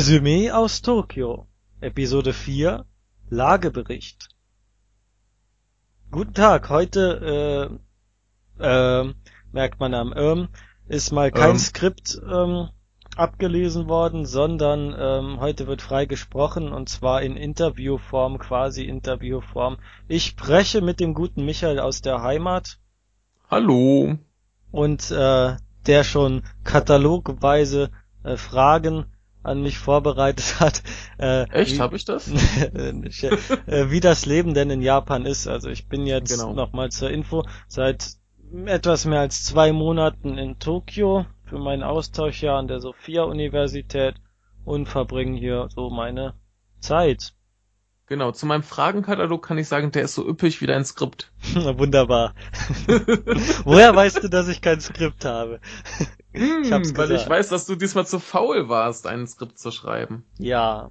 Resümee aus Tokio Episode 4 Lagebericht Guten Tag, heute äh, äh, merkt man am ähm, ist mal kein Ähm. Skript ähm, abgelesen worden, sondern ähm, heute wird frei gesprochen und zwar in Interviewform, quasi Interviewform. Ich spreche mit dem guten Michael aus der Heimat Hallo. und äh, der schon katalogweise äh, Fragen an mich vorbereitet hat. Äh, Echt, wie, habe ich das? Nicht, äh, wie das Leben denn in Japan ist. Also ich bin jetzt Genau. nochmal zur Info seit etwas mehr als zwei Monaten in Tokio für mein Austauschjahr an der Sophia Universität und verbringe hier so meine Zeit. Genau, zu meinem Fragenkatalog kann ich sagen, der ist so üppig wie dein Skript. Wunderbar. Woher weißt du, dass ich kein Skript habe? Hm, hab's weil gesagt. ich weiß, dass du diesmal zu faul warst, ein Skript zu schreiben. Ja,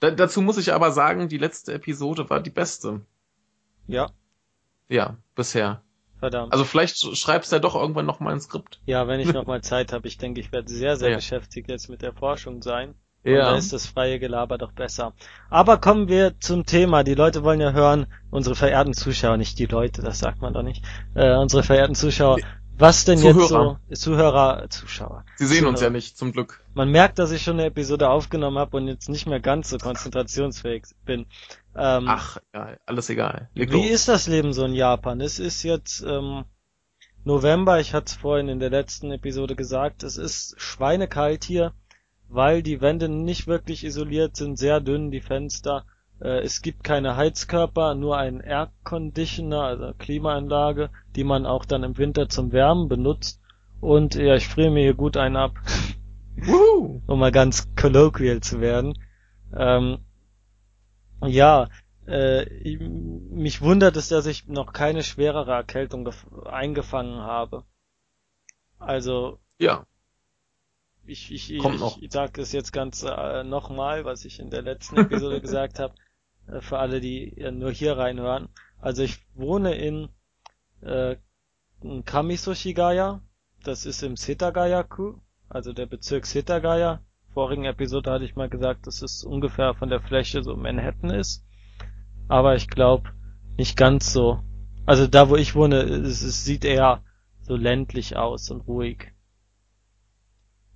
Da, dazu muss ich aber sagen, die letzte Episode war die beste. ja, Ja, bisher. verdammt. Also vielleicht sch- schreibst du ja doch irgendwann noch mal ein Skript. Ja, wenn ich nochmal Zeit habe, ich denke, ich werde sehr, sehr Ja. beschäftigt jetzt mit der Forschung sein. Und da ist das freie Gelaber doch besser. Aber kommen wir zum Thema. Die Leute wollen ja hören, unsere verehrten Zuschauer, nicht die Leute, das sagt man doch nicht. Äh, unsere verehrten Zuschauer, was denn jetzt so, Zuhörer. Zuhörer, Zuschauer. Sie sehen uns Zuhörer. ja nicht, zum Glück. Man merkt, dass ich schon eine Episode aufgenommen habe und jetzt nicht mehr ganz so konzentrationsfähig bin. Ähm, Ach, egal, alles egal. Leg wie los. ist das Leben so in Japan? Es ist jetzt ähm, November, ich hatte es vorhin in der letzten Episode gesagt, es ist schweinekalt hier, weil die Wände nicht wirklich isoliert sind, sehr dünn die Fenster. Äh, es gibt keine Heizkörper, nur einen Air Conditioner, also Klimaanlage, die man auch dann im Winter zum Wärmen benutzt. Und ja, ich friere mir hier gut einen ab, um mal ganz colloquial zu werden. Ähm, ja, äh, ich- mich wundert es, dass ich noch keine schwerere Erkältung gef- eingefangen habe. Also, Ja, ich, ich, ich, noch. ich sage es jetzt ganz äh, nochmal, was ich in der letzten Episode gesagt habe, äh, für alle, die äh, nur hier reinhören. Also ich wohne in, äh, in Kamisoshigaya, das ist im Setagayaku, also der Bezirk Setagaya. Vorigen Episode hatte ich mal gesagt, dass es ungefähr von der Fläche so Manhattan ist. Aber ich glaube nicht ganz so. Also da, wo ich wohne, es, es sieht eher so ländlich aus und ruhig.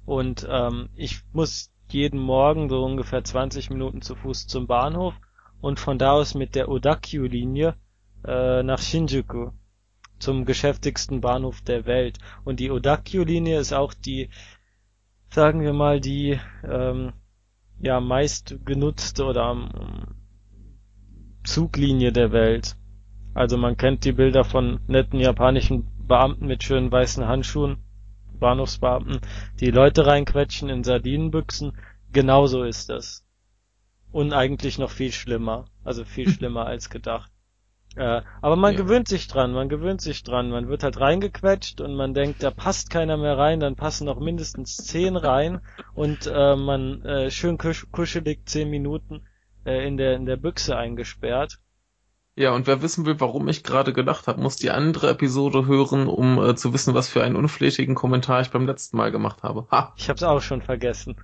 Und ähm, ich muss jeden Morgen so ungefähr 20 Minuten zu Fuß zum Bahnhof und von da aus mit der Odakyu-Linie äh, nach Shinjuku zum geschäftigsten Bahnhof der Welt. Und die Odakyu-Linie ist auch die, sagen wir mal, die ähm, ja meist genutzte oder ähm, Zuglinie der Welt. Also man kennt die Bilder von netten japanischen Beamten mit schönen weißen Handschuhen, Bahnhofsbeamten, die Leute reinquetschen in Sardinenbüchsen. Genauso ist das. Und eigentlich noch viel schlimmer. Also viel schlimmer als gedacht. Äh, aber man Ja. gewöhnt sich dran, man gewöhnt sich dran. Man wird halt reingequetscht und man denkt, da passt keiner mehr rein, dann passen noch mindestens zehn rein und äh, man äh, schön kusch kuschelig zehn Minuten äh, in der in der Büchse eingesperrt. Ja, und wer wissen will, warum ich gerade gedacht habe, muss die andere Episode hören, um äh, zu wissen, was für einen unflätigen Kommentar ich beim letzten Mal gemacht habe. Ha! Ich hab's auch schon vergessen.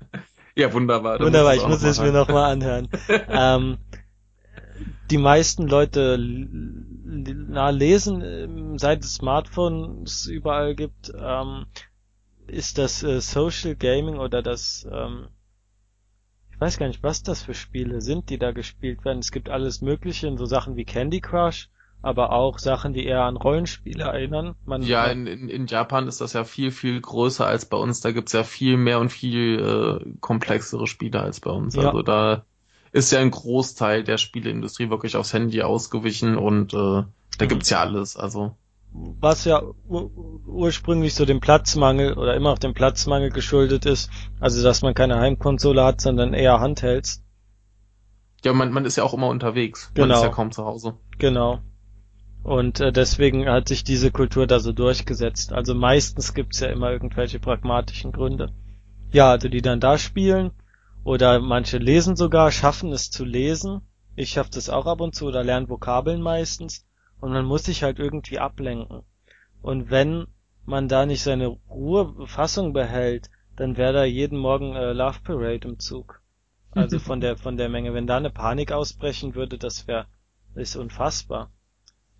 Ja, wunderbar. Wunderbar, ich muss es mir mal nochmal anhören. ähm, die meisten Leute na, lesen, ähm, seit es Smartphones überall gibt, ähm, ist das äh, Social Gaming oder das, ähm, weiß gar nicht, was das für Spiele sind, die da gespielt werden. Es gibt alles Mögliche, so Sachen wie Candy Crush, aber auch Sachen, die eher an Rollenspiele erinnern. Man, Ja, in, in, in Japan ist das ja viel, viel größer als bei uns. Da gibt's ja viel mehr und viel äh, komplexere Spiele als bei uns. Ja. Also da ist ja ein Großteil der Spieleindustrie wirklich aufs Handy ausgewichen und äh, da Mhm. gibt's ja alles. Also was ja ur ursprünglich so dem Platzmangel oder immer auch dem Platzmangel geschuldet ist, also dass man keine Heimkonsole hat, sondern eher Handhelds. ja, man, man ist ja auch immer unterwegs. Genau. Man ist ja kaum zu Hause. Genau. Und äh, deswegen hat sich diese Kultur da so durchgesetzt. Also meistens gibt's ja immer irgendwelche pragmatischen Gründe. Ja, also die dann da spielen oder manche lesen sogar, schaffen es zu lesen. Ich schaff das auch ab und zu oder lernen Vokabeln meistens. Und man muss sich halt irgendwie ablenken. Und wenn man da nicht seine Ruhe, Fassung behält, dann wäre da jeden Morgen äh, Love Parade im Zug. Also von der von der Menge. Wenn da eine Panik ausbrechen würde, das wäre ist unfassbar.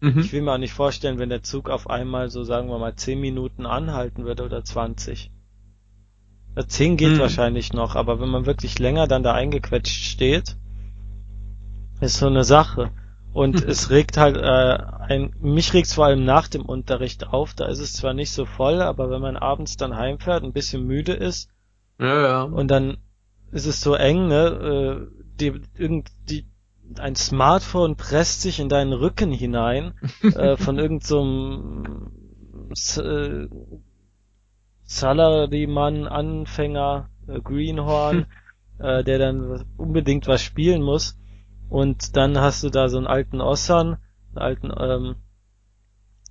Mhm. Ich will mir auch nicht vorstellen, wenn der Zug auf einmal so sagen wir mal 10 Minuten anhalten würde oder 20. Ja, 10 geht Mhm. wahrscheinlich noch, aber wenn man wirklich länger dann da eingequetscht steht, ist so eine Sache. Und es regt halt, äh, ein, mich regt's vor allem nach dem Unterricht auf, da ist es zwar nicht so voll, aber wenn man abends dann heimfährt, ein bisschen müde ist Ja, ja. und dann ist es so eng, ne, äh, die, irgend, die, ein Smartphone presst sich in deinen Rücken hinein, äh, von irgendeinem so äh, Salaryman-Anfänger, äh, Greenhorn, äh, der dann unbedingt was spielen muss. Und dann hast du da so einen alten Ossan, einen alten ähm,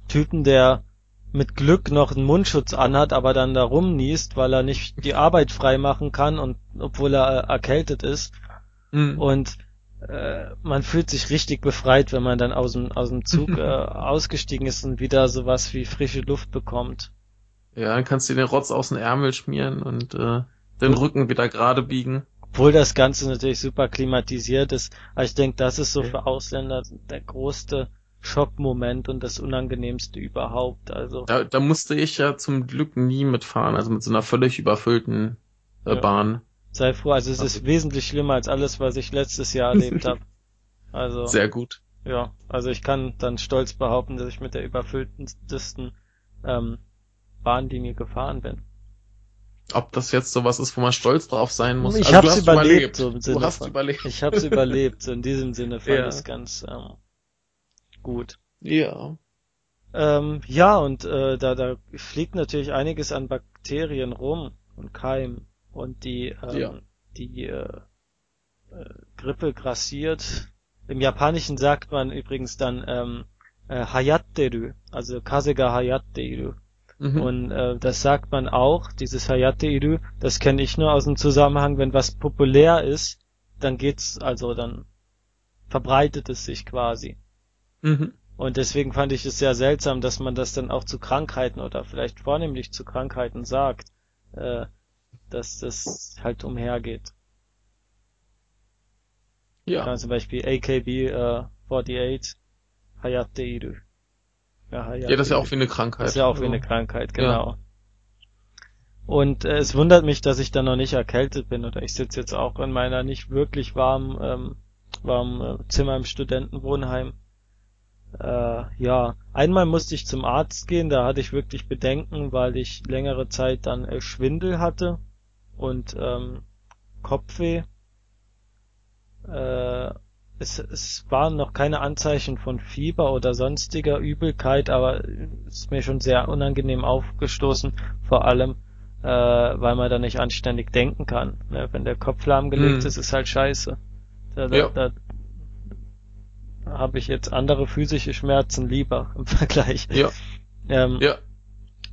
Typen, der mit Glück noch einen Mundschutz anhat, aber dann da rumniest, weil er nicht die Arbeit frei machen kann und obwohl er äh, erkältet ist. Mhm. Und äh, man fühlt sich richtig befreit, wenn man dann aus dem, aus dem Zug äh, ausgestiegen ist und wieder sowas wie frische Luft bekommt. Ja, dann kannst du dir den Rotz aus dem Ärmel schmieren und äh, den Rücken wieder gerade biegen. Obwohl das Ganze natürlich super klimatisiert ist. Aber ich denke, das ist so für Ausländer der größte Schockmoment und das Unangenehmste überhaupt. Also Da, da musste ich ja zum Glück nie mitfahren, also mit so einer völlig überfüllten äh, Ja. Bahn. sei froh, also es ist wesentlich schlimmer als alles, was ich letztes Jahr erlebt habe. Also Sehr gut. ja, also ich kann dann stolz behaupten, dass ich mit der überfülltesten ähm, Bahnlinie gefahren bin. Ob das jetzt sowas ist, wo man stolz drauf sein muss. Ich Also, hab's du hast überlebt, so im Sinne du hast von- überlebt. Ich habe es überlebt, so in diesem Sinne fand Ja. ich es ganz ähm, gut. Ja. Ähm, ja, und äh, da, da fliegt natürlich einiges an Bakterien rum und Keimen. Und die, ähm, Ja. die äh, äh, Grippe grassiert. Im Japanischen sagt man übrigens dann ähm, äh, Hayatteru, also Kasega Hayatteru. Mhm. Und äh, das sagt man auch, dieses Hayatteru, das kenne ich nur aus dem Zusammenhang, wenn was populär ist, dann geht's, also dann verbreitet es sich quasi. Mhm. Und deswegen fand ich es sehr seltsam, dass man das dann auch zu Krankheiten oder vielleicht vornehmlich zu Krankheiten sagt, äh, dass das halt umhergeht. Ja. Zum Beispiel AKB äh, 48 Hayateiru. Ja, ja, das ist ja auch wie eine Krankheit. das ist ja auch wie eine Krankheit, genau. Und äh, es wundert mich, dass ich da noch nicht erkältet bin oder ich sitze jetzt auch in meiner nicht wirklich warmen, ähm, warmen äh, Zimmer im Studentenwohnheim. Äh, ja, einmal musste ich zum Arzt gehen, da hatte ich wirklich Bedenken, weil ich längere Zeit dann äh, Schwindel hatte und ähm, Kopfweh. Äh, es, es waren noch keine Anzeichen von Fieber oder sonstiger Übelkeit, aber es ist mir schon sehr unangenehm aufgestoßen, vor allem, äh, weil man da nicht anständig denken kann. Ne? Wenn der Kopf lahmgelegt Mhm. ist, ist halt scheiße. Da, da, Ja. da habe ich jetzt andere physische Schmerzen lieber im Vergleich. Ja. Ähm, Ja.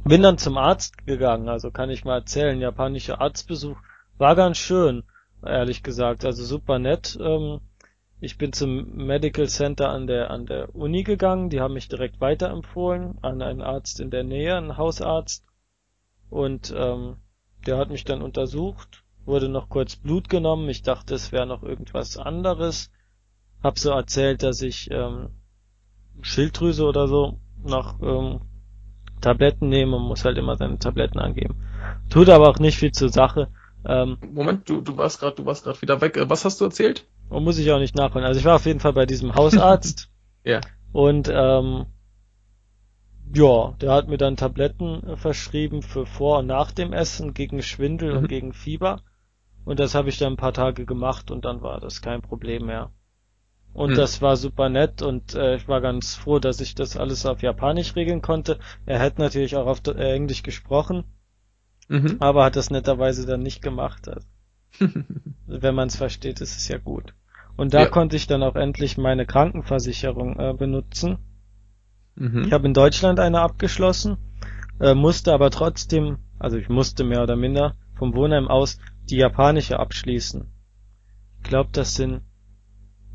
bin dann zum Arzt gegangen, also kann ich mal erzählen, japanischer Arztbesuch war ganz schön, ehrlich gesagt, also super nett. Ähm, ich bin zum Medical Center an der an der Uni gegangen, die haben mich direkt weiterempfohlen an einen Arzt in der Nähe, einen Hausarzt, und ähm, der hat mich dann untersucht, wurde noch kurz Blut genommen, ich dachte, es wäre noch irgendwas anderes, hab so erzählt, dass ich ähm, Schilddrüse oder so noch ähm, Tabletten nehmen und muss halt immer seine Tabletten angeben. Tut aber auch nicht viel zur Sache. Ähm, Moment, du, du warst gerade, du warst gerade wieder weg. Äh, Was hast du erzählt? Und muss ich auch nicht nachholen. Also ich war auf jeden Fall bei diesem Hausarzt Ja. und ähm, ja, der hat mir dann Tabletten äh, verschrieben für vor und nach dem Essen gegen Schwindel Mhm. und gegen Fieber. Und das habe ich dann ein paar Tage gemacht und dann war das kein Problem mehr. Und Mhm. das war super nett und äh, ich war ganz froh, dass ich das alles auf Japanisch regeln konnte. Er hätte natürlich auch auf äh, Englisch gesprochen, Mhm. aber hat das netterweise dann nicht gemacht. Also, wenn man es versteht, ist es ja gut. Und da Ja. konnte ich dann auch endlich meine Krankenversicherung äh, benutzen. mhm. Ich habe in Deutschland eine abgeschlossen, äh, musste aber trotzdem, also ich musste mehr oder minder vom Wohnheim aus die japanische abschließen. Ich glaube, das sind,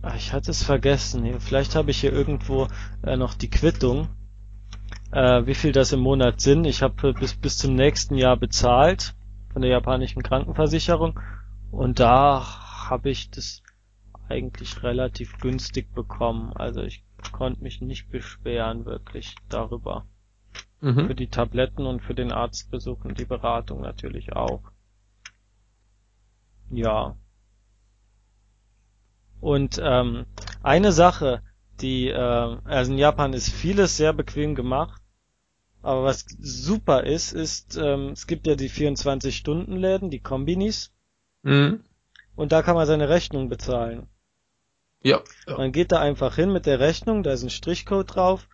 ah, ich hatte es vergessen. Vielleicht habe ich hier irgendwo äh, noch die Quittung, äh, wie viel das im Monat sind. Ich habe bis bis zum nächsten Jahr bezahlt von der japanischen Krankenversicherung und da habe ich das eigentlich relativ günstig bekommen. Also ich konnte mich nicht beschweren wirklich darüber. Mhm. Für die Tabletten und für den Arztbesuch und die Beratung natürlich auch. Ja. Und ähm, eine Sache, die, äh, also in Japan ist vieles sehr bequem gemacht, aber was super ist, ist, ähm, es gibt ja die 24-Stunden-Läden, die Kombinis. Mhm. Und da kann man seine Rechnung bezahlen. Ja, ja. Man geht da einfach hin mit der Rechnung, da ist ein Strichcode drauf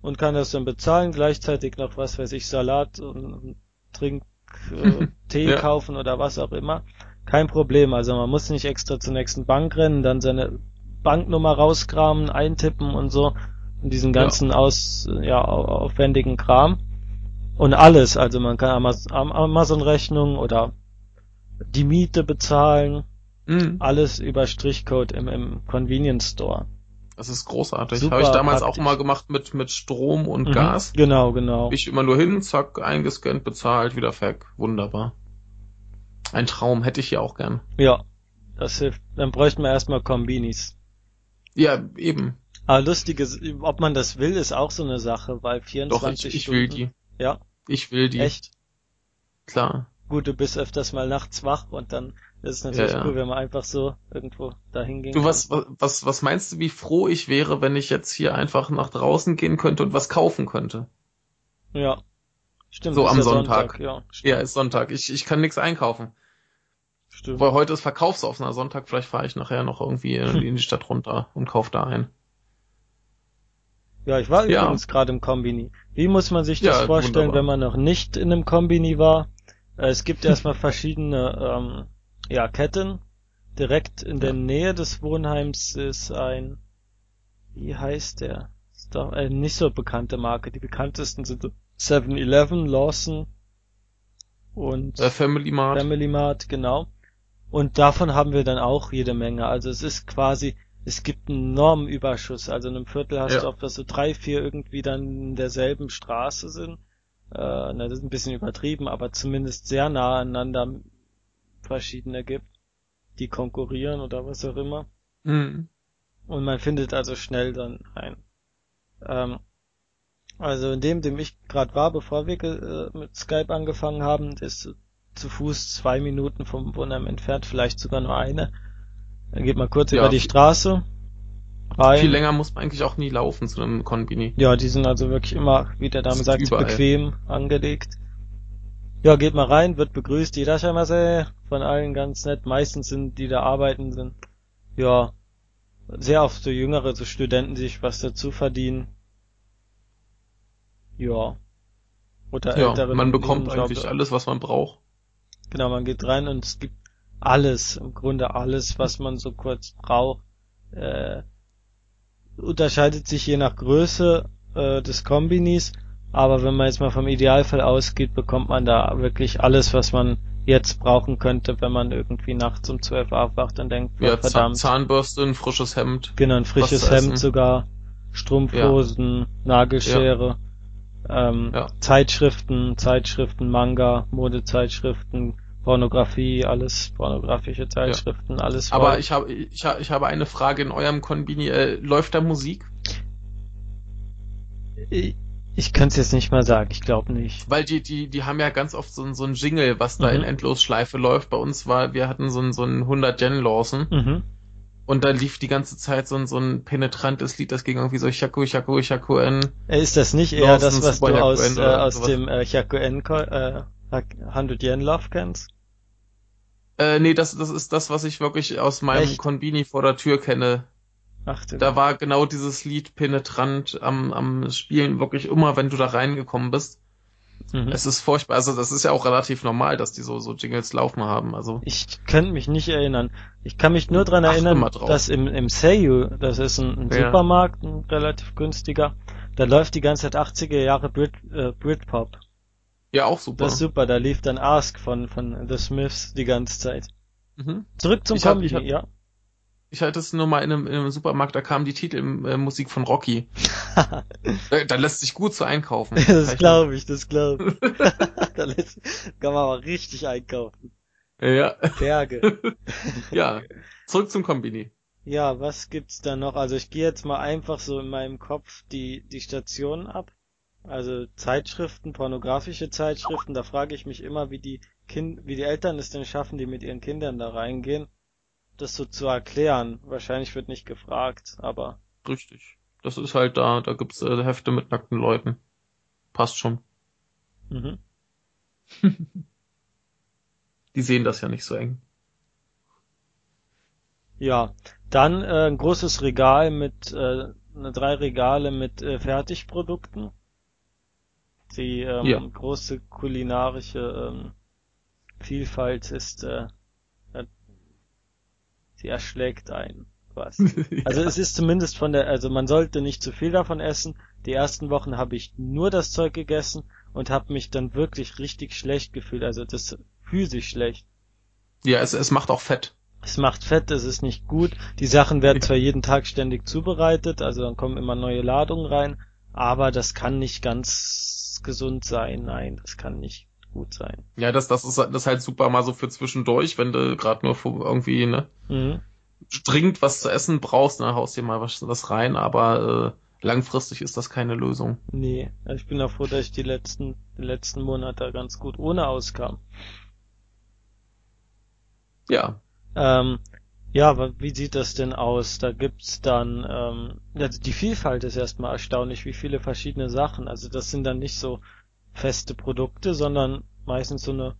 und kann das dann bezahlen, gleichzeitig noch, was weiß ich, Salat und Trink, äh, Tee ja. kaufen oder was auch immer. Kein Problem, also man muss nicht extra zur nächsten Bank rennen, dann seine Banknummer rauskramen, eintippen und so und diesen ganzen ja. aus ja aufwendigen Kram und alles, also man kann Amazon Rechnung oder die Miete bezahlen, mhm. alles über Strichcode im, im Convenience Store. Das ist großartig. Habe ich damals praktisch. auch mal gemacht mit, mit Strom und mhm. Gas. Genau, genau. Ich immer nur hin, zack, eingescannt, bezahlt, wieder weg. Wunderbar. Ein Traum, hätte ich hier auch gern. Ja, das hilft. Dann bräuchten wir erstmal Kombinis. Ja, eben. Aber lustiges, ob man das will, ist auch so eine Sache, weil 24 Doch, ich, ich Stunden, will die. Ja. Ich will die. Echt? Klar. Gut, du bist öfters mal nachts wach und dann ist es natürlich ja, ja. cool, wenn man einfach so irgendwo dahin gehen Du, was, was, was meinst du, wie froh ich wäre, wenn ich jetzt hier einfach nach draußen gehen könnte und was kaufen könnte? Ja. Stimmt. So am ja Sonntag. Sonntag. Ja, ja, ist Sonntag. Ich, ich kann nichts einkaufen. Stimmt. Weil heute ist verkaufsoffener Sonntag, vielleicht fahre ich nachher noch irgendwie in die Stadt runter und kaufe da ein. Ja, ich war übrigens gerade im Kombini. Wie muss man sich das vorstellen, wunderbar. wenn man noch nicht in einem Kombini war? Äh, es gibt erstmal verschiedene ähm, ja, Ketten. Direkt in der Nähe des Wohnheims ist ein, wie heißt der? Ist doch eine nicht so bekannte Marke. Die bekanntesten sind 7-Eleven, Lawson und äh, Family Mart. Family Mart, genau. Und davon haben wir dann auch jede Menge. Also es ist quasi, es gibt einen enormen Überschuss. Also in einem Viertel hast ja. du oft, dass so drei, vier irgendwie dann in derselben Straße sind. Äh, na, das ist ein bisschen übertrieben, aber zumindest sehr nah aneinander verschiedene gibt, die konkurrieren oder was auch immer. Mhm. Und man findet also schnell dann ein. Ähm, also in dem, dem ich gerade war, bevor wir äh, mit Skype angefangen haben, ist zu Fuß zwei Minuten vom Wohnheim entfernt, vielleicht sogar nur eine. Dann geht man kurz ja, über die Straße. Rein. Viel länger muss man eigentlich auch nie laufen zu einem Konbini. Ja, die sind also wirklich immer, wie der Dame sagt, überall. bequem angelegt. Ja, geht mal rein, wird begrüßt, Irashamase, von allen ganz nett. Meistens sind die da arbeiten, sind, ja, sehr oft so jüngere, so Studenten, die sich was dazu verdienen. Ja. Oder ja, ältere. Man bekommt eigentlich alles, was man braucht. Genau, man geht rein und es gibt alles, im Grunde alles, was man so kurz braucht. Äh, unterscheidet sich je nach Größe äh, des Kombinis, aber wenn man jetzt mal vom Idealfall ausgeht, bekommt man da wirklich alles, was man jetzt brauchen könnte, wenn man irgendwie nachts um 12 aufwacht und denkt, ja, verdammt. Zahnbürste, ein frisches Hemd. Genau, ein frisches Hemd sogar, Strumpfhosen, ja. Nagelschere, ja. Ähm. Zeitschriften, Zeitschriften, Manga, Modezeitschriften, Pornografie, alles pornografische Zeitschriften, ja. alles. Voll. Aber ich habe ich, ich habe eine Frage in eurem Konbini. Äh, läuft da Musik? Ich, ich kann es jetzt nicht mal sagen, ich glaube nicht. Weil die, die, die haben ja ganz oft so, so ein Jingle, was da mhm. in Endlosschleife läuft. Bei uns war, wir hatten so ein, so ein 100 Jen Lawson. Mhm. Und da lief die ganze Zeit so ein, so ein penetrantes Lied, das ging irgendwie so Chaku, Chaku, Chaku N. Ist das nicht eher Lawson, das, was du aus, äh, aus dem äh, Chaku N äh, 100 Yen Love kennst? Äh, nee, das, das ist das, was ich wirklich aus meinem Echt? Konbini vor der Tür kenne. Ach, da war genau dieses Lied penetrant am, am Spielen wirklich immer, wenn du da reingekommen bist. Mhm. Es ist furchtbar. Also das ist ja auch relativ normal, dass die so, so Jingles laufen haben. Also ich könnte mich nicht erinnern. Ich kann mich nur dran erinnern, dass im, im Seiyu, das ist ein, ein ja. Supermarkt, ein relativ günstiger, da läuft die ganze Zeit 80er Jahre Brit, äh, Britpop. Ja, auch super. Das ist super, da lief dann Ask von, von The Smiths die ganze Zeit. Mhm. Zurück zum Comedy, ja. Ich hatte es nur mal in einem, in einem Supermarkt, da kam die Titelmusik äh, von Rocky. da, da, lässt sich gut so einkaufen. das glaube ich, das glaube ich. da lässt, kann man aber richtig einkaufen. Ja. Berge. ja. Zurück zum Kombini. Ja, was gibt's da noch? Also ich gehe jetzt mal einfach so in meinem Kopf die, die Stationen ab. Also Zeitschriften, pornografische Zeitschriften, da frage ich mich immer, wie die Kind, wie die Eltern es denn schaffen, die mit ihren Kindern da reingehen das so zu erklären. Wahrscheinlich wird nicht gefragt, aber. Richtig. Das ist halt da, da gibt's äh, Hefte mit nackten Leuten. Passt schon. Mhm. Die sehen das ja nicht so eng. Ja, dann äh, ein großes Regal mit äh, drei Regale mit äh, Fertigprodukten. Die ähm, ja. große kulinarische ähm, Vielfalt ist äh, sie erschlägt einen ja. Also es ist zumindest von der, also man sollte nicht zu viel davon essen. Die ersten Wochen habe ich nur das Zeug gegessen und habe mich dann wirklich richtig schlecht gefühlt. Also das physisch schlecht. Ja, es, es macht auch Fett. Es macht Fett, es ist nicht gut. Die Sachen werden zwar jeden Tag ständig zubereitet, also dann kommen immer neue Ladungen rein, aber das kann nicht ganz gesund sein. Nein, das kann nicht gut sein. Ja, das, das ist, das halt super mal so für zwischendurch, wenn du gerade nur irgendwie, ne, mhm. dringend was zu essen brauchst, dann haust dir mal was, was rein, aber äh, langfristig ist das keine Lösung. Nee, ich bin auch froh, dass ich die letzten, die letzten Monate ganz gut ohne auskam. Ja. Ähm, ja, wie sieht das denn aus? Da gibt's dann, ähm, also die Vielfalt ist erstmal erstaunlich, wie viele verschiedene Sachen. Also das sind dann nicht so feste Produkte, sondern meistens so eine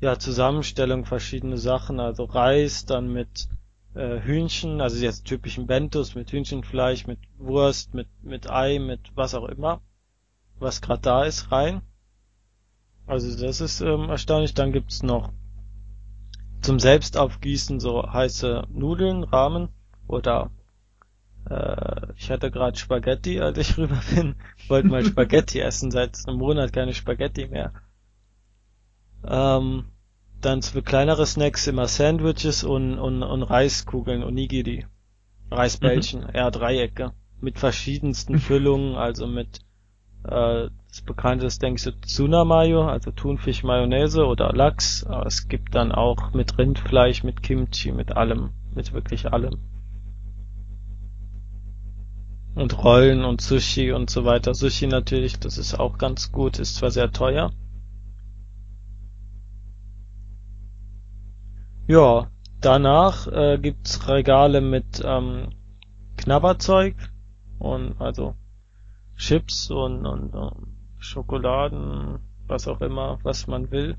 ja, Zusammenstellung verschiedene Sachen, also Reis, dann mit äh, Hühnchen, also jetzt typischen Bentos mit Hühnchenfleisch, mit Wurst, mit mit Ei, mit was auch immer, was gerade da ist, rein. Also das ist ähm, erstaunlich. Dann gibt's noch zum Selbstaufgießen so heiße Nudeln, Rahmen oder äh, ich hatte gerade Spaghetti, als ich rüber bin. Wollte mal Spaghetti essen, seit einem Monat keine Spaghetti mehr. Ähm, dann für kleinere Snacks immer Sandwiches und, und, und Reiskugeln, Onigiri. Reisbällchen, mhm. eher Dreiecke. Mit verschiedensten Füllungen, also mit äh, das bekannte ist, denke ich, so Tuna Mayo, also Thunfisch Mayonnaise oder Lachs. Aber es gibt dann auch mit Rindfleisch, mit Kimchi, mit allem, mit wirklich allem und Rollen und Sushi und so weiter. Sushi natürlich, das ist auch ganz gut, ist zwar sehr teuer. Ja, danach äh, gibt's Regale mit ähm, Knabberzeug und also Chips und, und, und Schokoladen, was auch immer, was man will.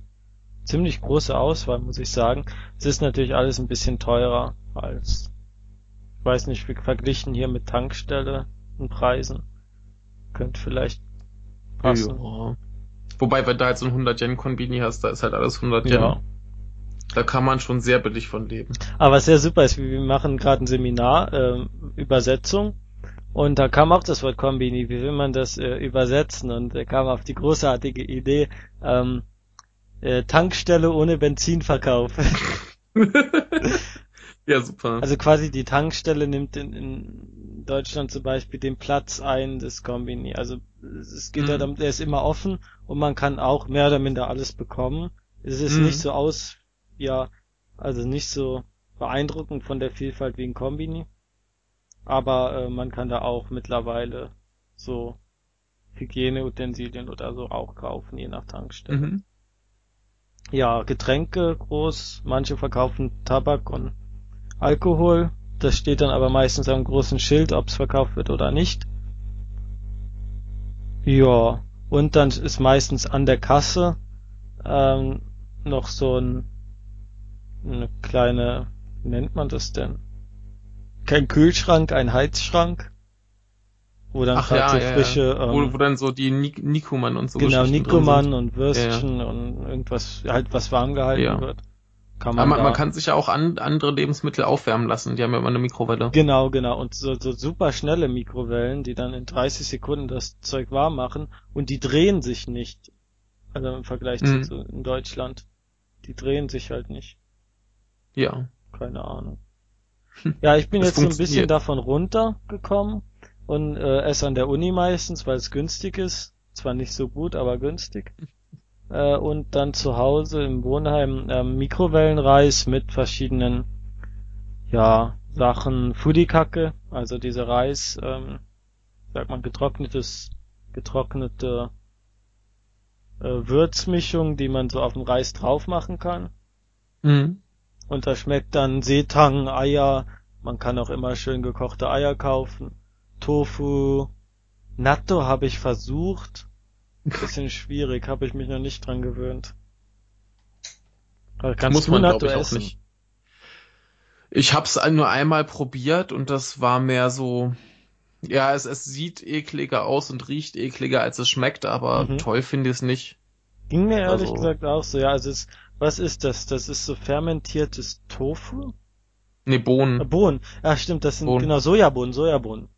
Ziemlich große Auswahl, muss ich sagen. Es ist natürlich alles ein bisschen teurer als weiß nicht, verglichen hier mit Tankstelle und Preisen. Könnte vielleicht passen. Ja. Wobei, wenn du halt so ein 100 Yen Konbini hast, da ist halt alles 100 Yen. Ja. Da kann man schon sehr billig von leben. Aber was sehr super ist, wir machen gerade ein Seminar, äh, Übersetzung. Und da kam auch das Wort Kombini, wie will man das äh, übersetzen? Und er kam auf die großartige Idee, ähm, äh, Tankstelle ohne Benzinverkauf. Ja, super. Also quasi die Tankstelle nimmt in, in Deutschland zum Beispiel den Platz ein des Kombini. Also es geht mhm. ja darum, der ist immer offen und man kann auch mehr oder minder alles bekommen. Es ist mhm. nicht so aus, ja, also nicht so beeindruckend von der Vielfalt wie ein Kombini. Aber äh, man kann da auch mittlerweile so Hygieneutensilien oder so auch kaufen, je nach Tankstelle. Mhm. Ja, Getränke groß, manche verkaufen Tabak und Alkohol. Das steht dann aber meistens am großen Schild, ob es verkauft wird oder nicht. Ja, und dann ist meistens an der Kasse ähm, noch so ein eine kleine, wie nennt man das denn? Kein Kühlschrank, ein Heizschrank. Wo dann Ach, ja, so frische. Ja. Ähm, wo, wo dann so die Nik Nikoman und so Genau, Nikoman und Würstchen und irgendwas, halt was warm gehalten wird. Kann man, man, man, kann sich ja auch an, andere Lebensmittel aufwärmen lassen. Die haben ja immer eine Mikrowelle. Genau, genau. Und so, so super schnelle Mikrowellen, die dann in 30 Sekunden das Zeug warm machen und die drehen sich nicht. Also im Vergleich mhm. zu in Deutschland. Die drehen sich halt nicht. Ja. Keine Ahnung. Ja, ich bin jetzt so ein bisschen davon runtergekommen und äh, esse an der Uni meistens, weil es günstig ist. Zwar nicht so gut, aber günstig. Äh, und dann zu Hause im Wohnheim äh, Mikrowellenreis mit verschiedenen ja, Sachen, Fudikacke, also diese Reis, ähm, sagt man getrocknetes, getrocknete äh, Würzmischung, die man so auf dem Reis drauf machen kann. Mhm. Und da schmeckt dann Seetang, Eier, man kann auch immer schön gekochte Eier kaufen. Tofu, Natto habe ich versucht. Bisschen schwierig, habe ich mich noch nicht dran gewöhnt. Kannst Muss man, glaube ich, essen? auch nicht. Ich hab's nur einmal probiert und das war mehr so, ja, es, es sieht ekliger aus und riecht ekliger, als es schmeckt, aber mhm. toll finde ich es nicht. Ging mir ehrlich also, gesagt auch so, ja, also es, was ist das? Das ist so fermentiertes Tofu? Nee, Bohnen. Äh, Bohnen. Ja, stimmt, das sind Bohnen. genau Sojabohnen, Sojabohnen.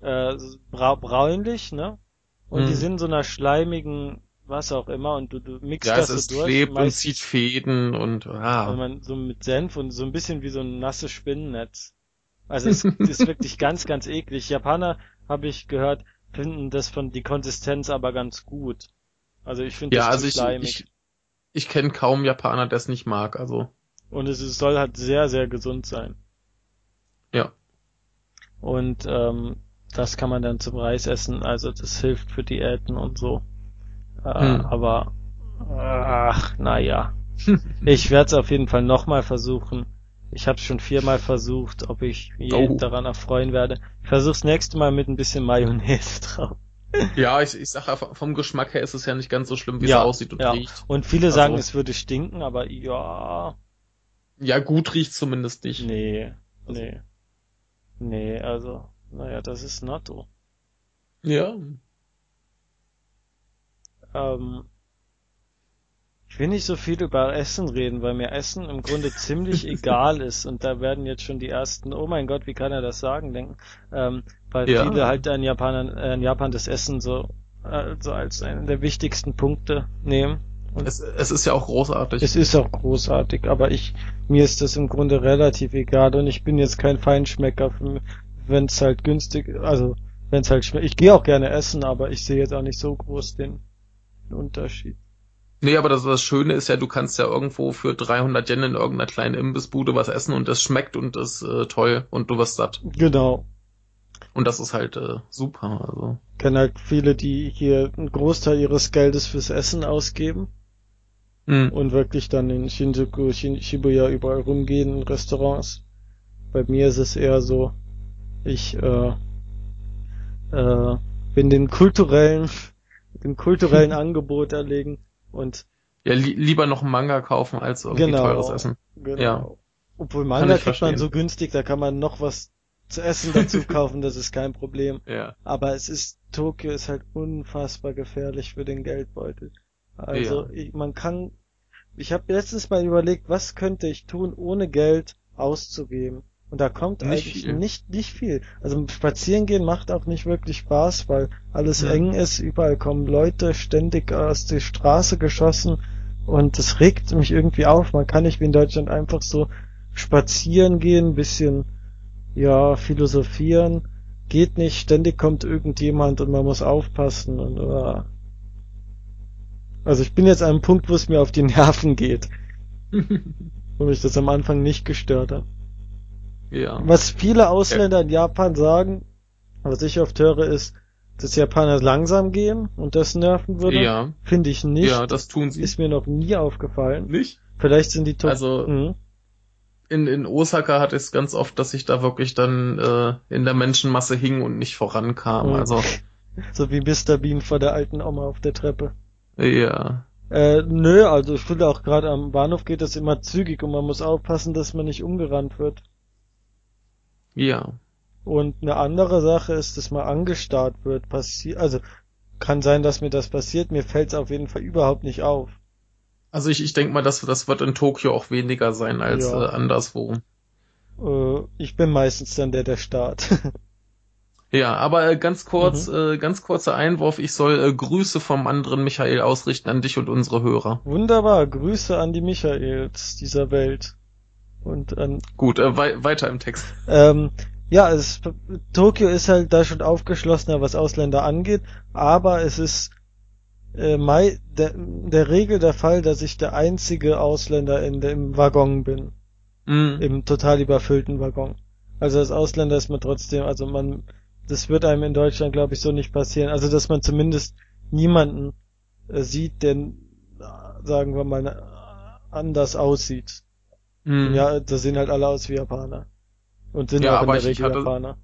Äh, bra braunlich, ne? Und hm. die sind so einer schleimigen, was auch immer, und du, du mixt ja, das es so durch. klebt und zieht Fäden und ah. Wenn man so mit Senf und so ein bisschen wie so ein nasses Spinnennetz. Also es ist wirklich ganz, ganz eklig. Japaner, habe ich gehört, finden das von die Konsistenz aber ganz gut. Also ich finde ja, das also ich, schleimig. Ich, ich kenne kaum Japaner, der es nicht mag, also. Und es soll halt sehr, sehr gesund sein. Ja. Und ähm, das kann man dann zum Reis essen, also das hilft für Diäten und so. Äh, hm. Aber ach, naja. ich werde es auf jeden Fall nochmal versuchen. Ich habe es schon viermal versucht, ob ich jeden oh. daran erfreuen werde. Ich versuch's nächste Mal mit ein bisschen Mayonnaise drauf. Ja, ich, ich sag vom Geschmack her ist es ja nicht ganz so schlimm, wie ja, es aussieht und ja. riecht. Und viele also, sagen, es würde stinken, aber ja. Ja, gut riecht zumindest nicht. Nee, also. nee. Nee, also, naja, das ist Natto. Ja. Ähm, ich will nicht so viel über Essen reden, weil mir Essen im Grunde ziemlich egal ist und da werden jetzt schon die ersten, oh mein Gott, wie kann er das sagen, denken, ähm, weil ja. viele halt in Japan, äh, in Japan das Essen so, äh, so als einen der wichtigsten Punkte nehmen. Es, es ist ja auch großartig. Es ist auch großartig, aber ich, mir ist das im Grunde relativ egal und ich bin jetzt kein Feinschmecker, wenn es halt günstig, also wenn es halt schmeckt. Ich gehe auch gerne essen, aber ich sehe jetzt auch nicht so groß den, den Unterschied. Nee, aber das, das Schöne ist ja, du kannst ja irgendwo für 300 Yen in irgendeiner kleinen Imbissbude was essen und das schmeckt und ist äh, toll und du wirst satt. Genau. Und das ist halt äh, super. Also. Ich kenne halt viele, die hier einen Großteil ihres Geldes fürs Essen ausgeben mhm. und wirklich dann in Shinjuku, Shibuya überall rumgehen in Restaurants. Bei mir ist es eher so, ich äh, äh, bin den kulturellen, dem kulturellen Angebot erlegen und ja, li lieber noch einen Manga kaufen als irgendwie genau, teures Essen. Genau. Ja. Obwohl Manga kriegt man so günstig, da kann man noch was zu essen dazu kaufen, das ist kein Problem. Ja. Aber es ist, Tokio ist halt unfassbar gefährlich für den Geldbeutel. Also ja. ich, man kann, ich habe letztens mal überlegt, was könnte ich tun, ohne Geld auszugeben. Und da kommt nicht eigentlich viel. nicht, nicht viel. Also spazieren gehen macht auch nicht wirklich Spaß, weil alles ja. eng ist, überall kommen Leute ständig aus der Straße geschossen und das regt mich irgendwie auf. Man kann nicht wie in Deutschland einfach so spazieren gehen, bisschen, ja, philosophieren. Geht nicht, ständig kommt irgendjemand und man muss aufpassen und, uh. Also ich bin jetzt an einem Punkt, wo es mir auf die Nerven geht. wo mich das am Anfang nicht gestört hat. Ja. Was viele Ausländer ja. in Japan sagen, was ich oft höre, ist, dass Japaner langsam gehen und das nerven würde. Ja. Finde ich nicht. Ja, das tun sie. Ist mir noch nie aufgefallen. Nicht? Vielleicht sind die Top Also mhm. In, in Osaka hatte ich es ganz oft, dass ich da wirklich dann äh, in der Menschenmasse hing und nicht vorankam. Mhm. Also so wie Mr. Bean vor der alten Oma auf der Treppe. Ja. Äh, nö, also ich finde auch gerade am Bahnhof geht das immer zügig und man muss aufpassen, dass man nicht umgerannt wird. Ja. Und eine andere Sache ist, dass man angestarrt wird, passiert, also kann sein, dass mir das passiert, mir fällt es auf jeden Fall überhaupt nicht auf. Also ich, ich denke mal, das, das wird in Tokio auch weniger sein als ja. äh, anderswo. Äh, ich bin meistens dann der, der Start. ja, aber äh, ganz kurz, mhm. äh, ganz kurzer Einwurf, ich soll äh, Grüße vom anderen Michael ausrichten an dich und unsere Hörer. Wunderbar, Grüße an die Michaels dieser Welt. Und ähm, gut, äh, wei weiter im Text. Ähm, ja, es, Tokio ist halt da schon aufgeschlossener, was Ausländer angeht, aber es ist Mai, der, der Regel der Fall, dass ich der einzige Ausländer in dem Waggon bin. Mhm. Im total überfüllten Waggon. Also als Ausländer ist man trotzdem, also man, das wird einem in Deutschland, glaube ich, so nicht passieren. Also dass man zumindest niemanden äh, sieht, der, sagen wir mal, anders aussieht. Mhm. Ja, da sehen halt alle aus wie Japaner. Und sind ja auch in der Regel hatte, Japaner.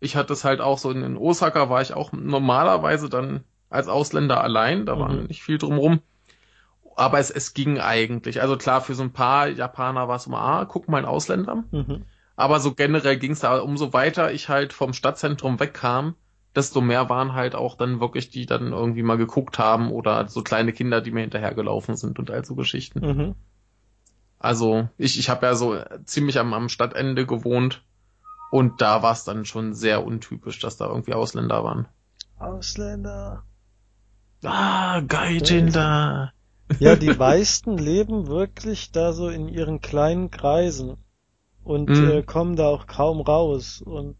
Ich hatte es halt auch so, in Osaka war ich auch normalerweise dann als Ausländer allein, da mhm. war nicht viel drumrum. Aber es, es ging eigentlich. Also klar, für so ein paar Japaner war es immer, ah, guck mal ein Ausländer. Mhm. Aber so generell ging es da, umso weiter ich halt vom Stadtzentrum wegkam, desto mehr waren halt auch dann wirklich, die dann irgendwie mal geguckt haben oder so kleine Kinder, die mir hinterhergelaufen sind und all so Geschichten. Mhm. Also ich, ich habe ja so ziemlich am, am Stadtende gewohnt und da war es dann schon sehr untypisch, dass da irgendwie Ausländer waren. Ausländer. Ah, Gaijin da. Ja, die meisten leben wirklich da so in ihren kleinen Kreisen und mhm. äh, kommen da auch kaum raus. Und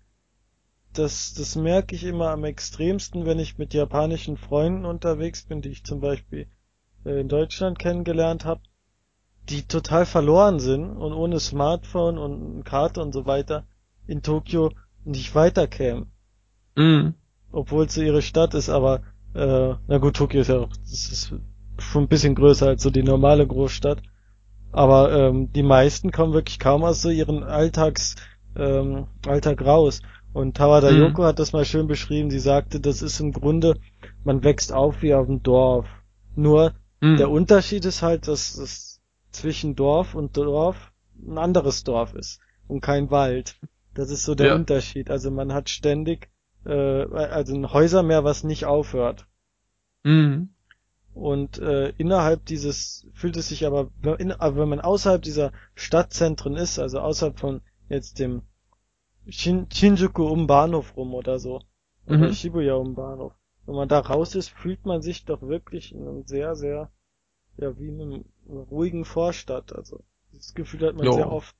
das, das merke ich immer am extremsten, wenn ich mit japanischen Freunden unterwegs bin, die ich zum Beispiel äh, in Deutschland kennengelernt habe, die total verloren sind und ohne Smartphone und Karte und so weiter in Tokio nicht weiterkämen. Mhm. Obwohl es so ihre Stadt ist, aber äh, na gut, Tokio ist ja auch, das ist schon ein bisschen größer als so die normale Großstadt. Aber ähm, die meisten kommen wirklich kaum aus so ihren Alltags, ähm, Alltag raus. Und Tawada mhm. Yoko hat das mal schön beschrieben. Sie sagte, das ist im Grunde, man wächst auf wie auf dem Dorf. Nur mhm. der Unterschied ist halt, dass es zwischen Dorf und Dorf ein anderes Dorf ist und kein Wald. Das ist so der ja. Unterschied. Also man hat ständig äh, also ein Häusermeer, was nicht aufhört. Mhm. Und äh, innerhalb dieses fühlt es sich aber, in, aber wenn man außerhalb dieser Stadtzentren ist, also außerhalb von jetzt dem Shin, Shinjuku um Bahnhof rum oder so, oder mhm. Shibuya um Bahnhof, wenn man da raus ist, fühlt man sich doch wirklich in einem sehr, sehr, ja, wie in einem ruhigen Vorstadt. Also das Gefühl hat man jo. sehr oft.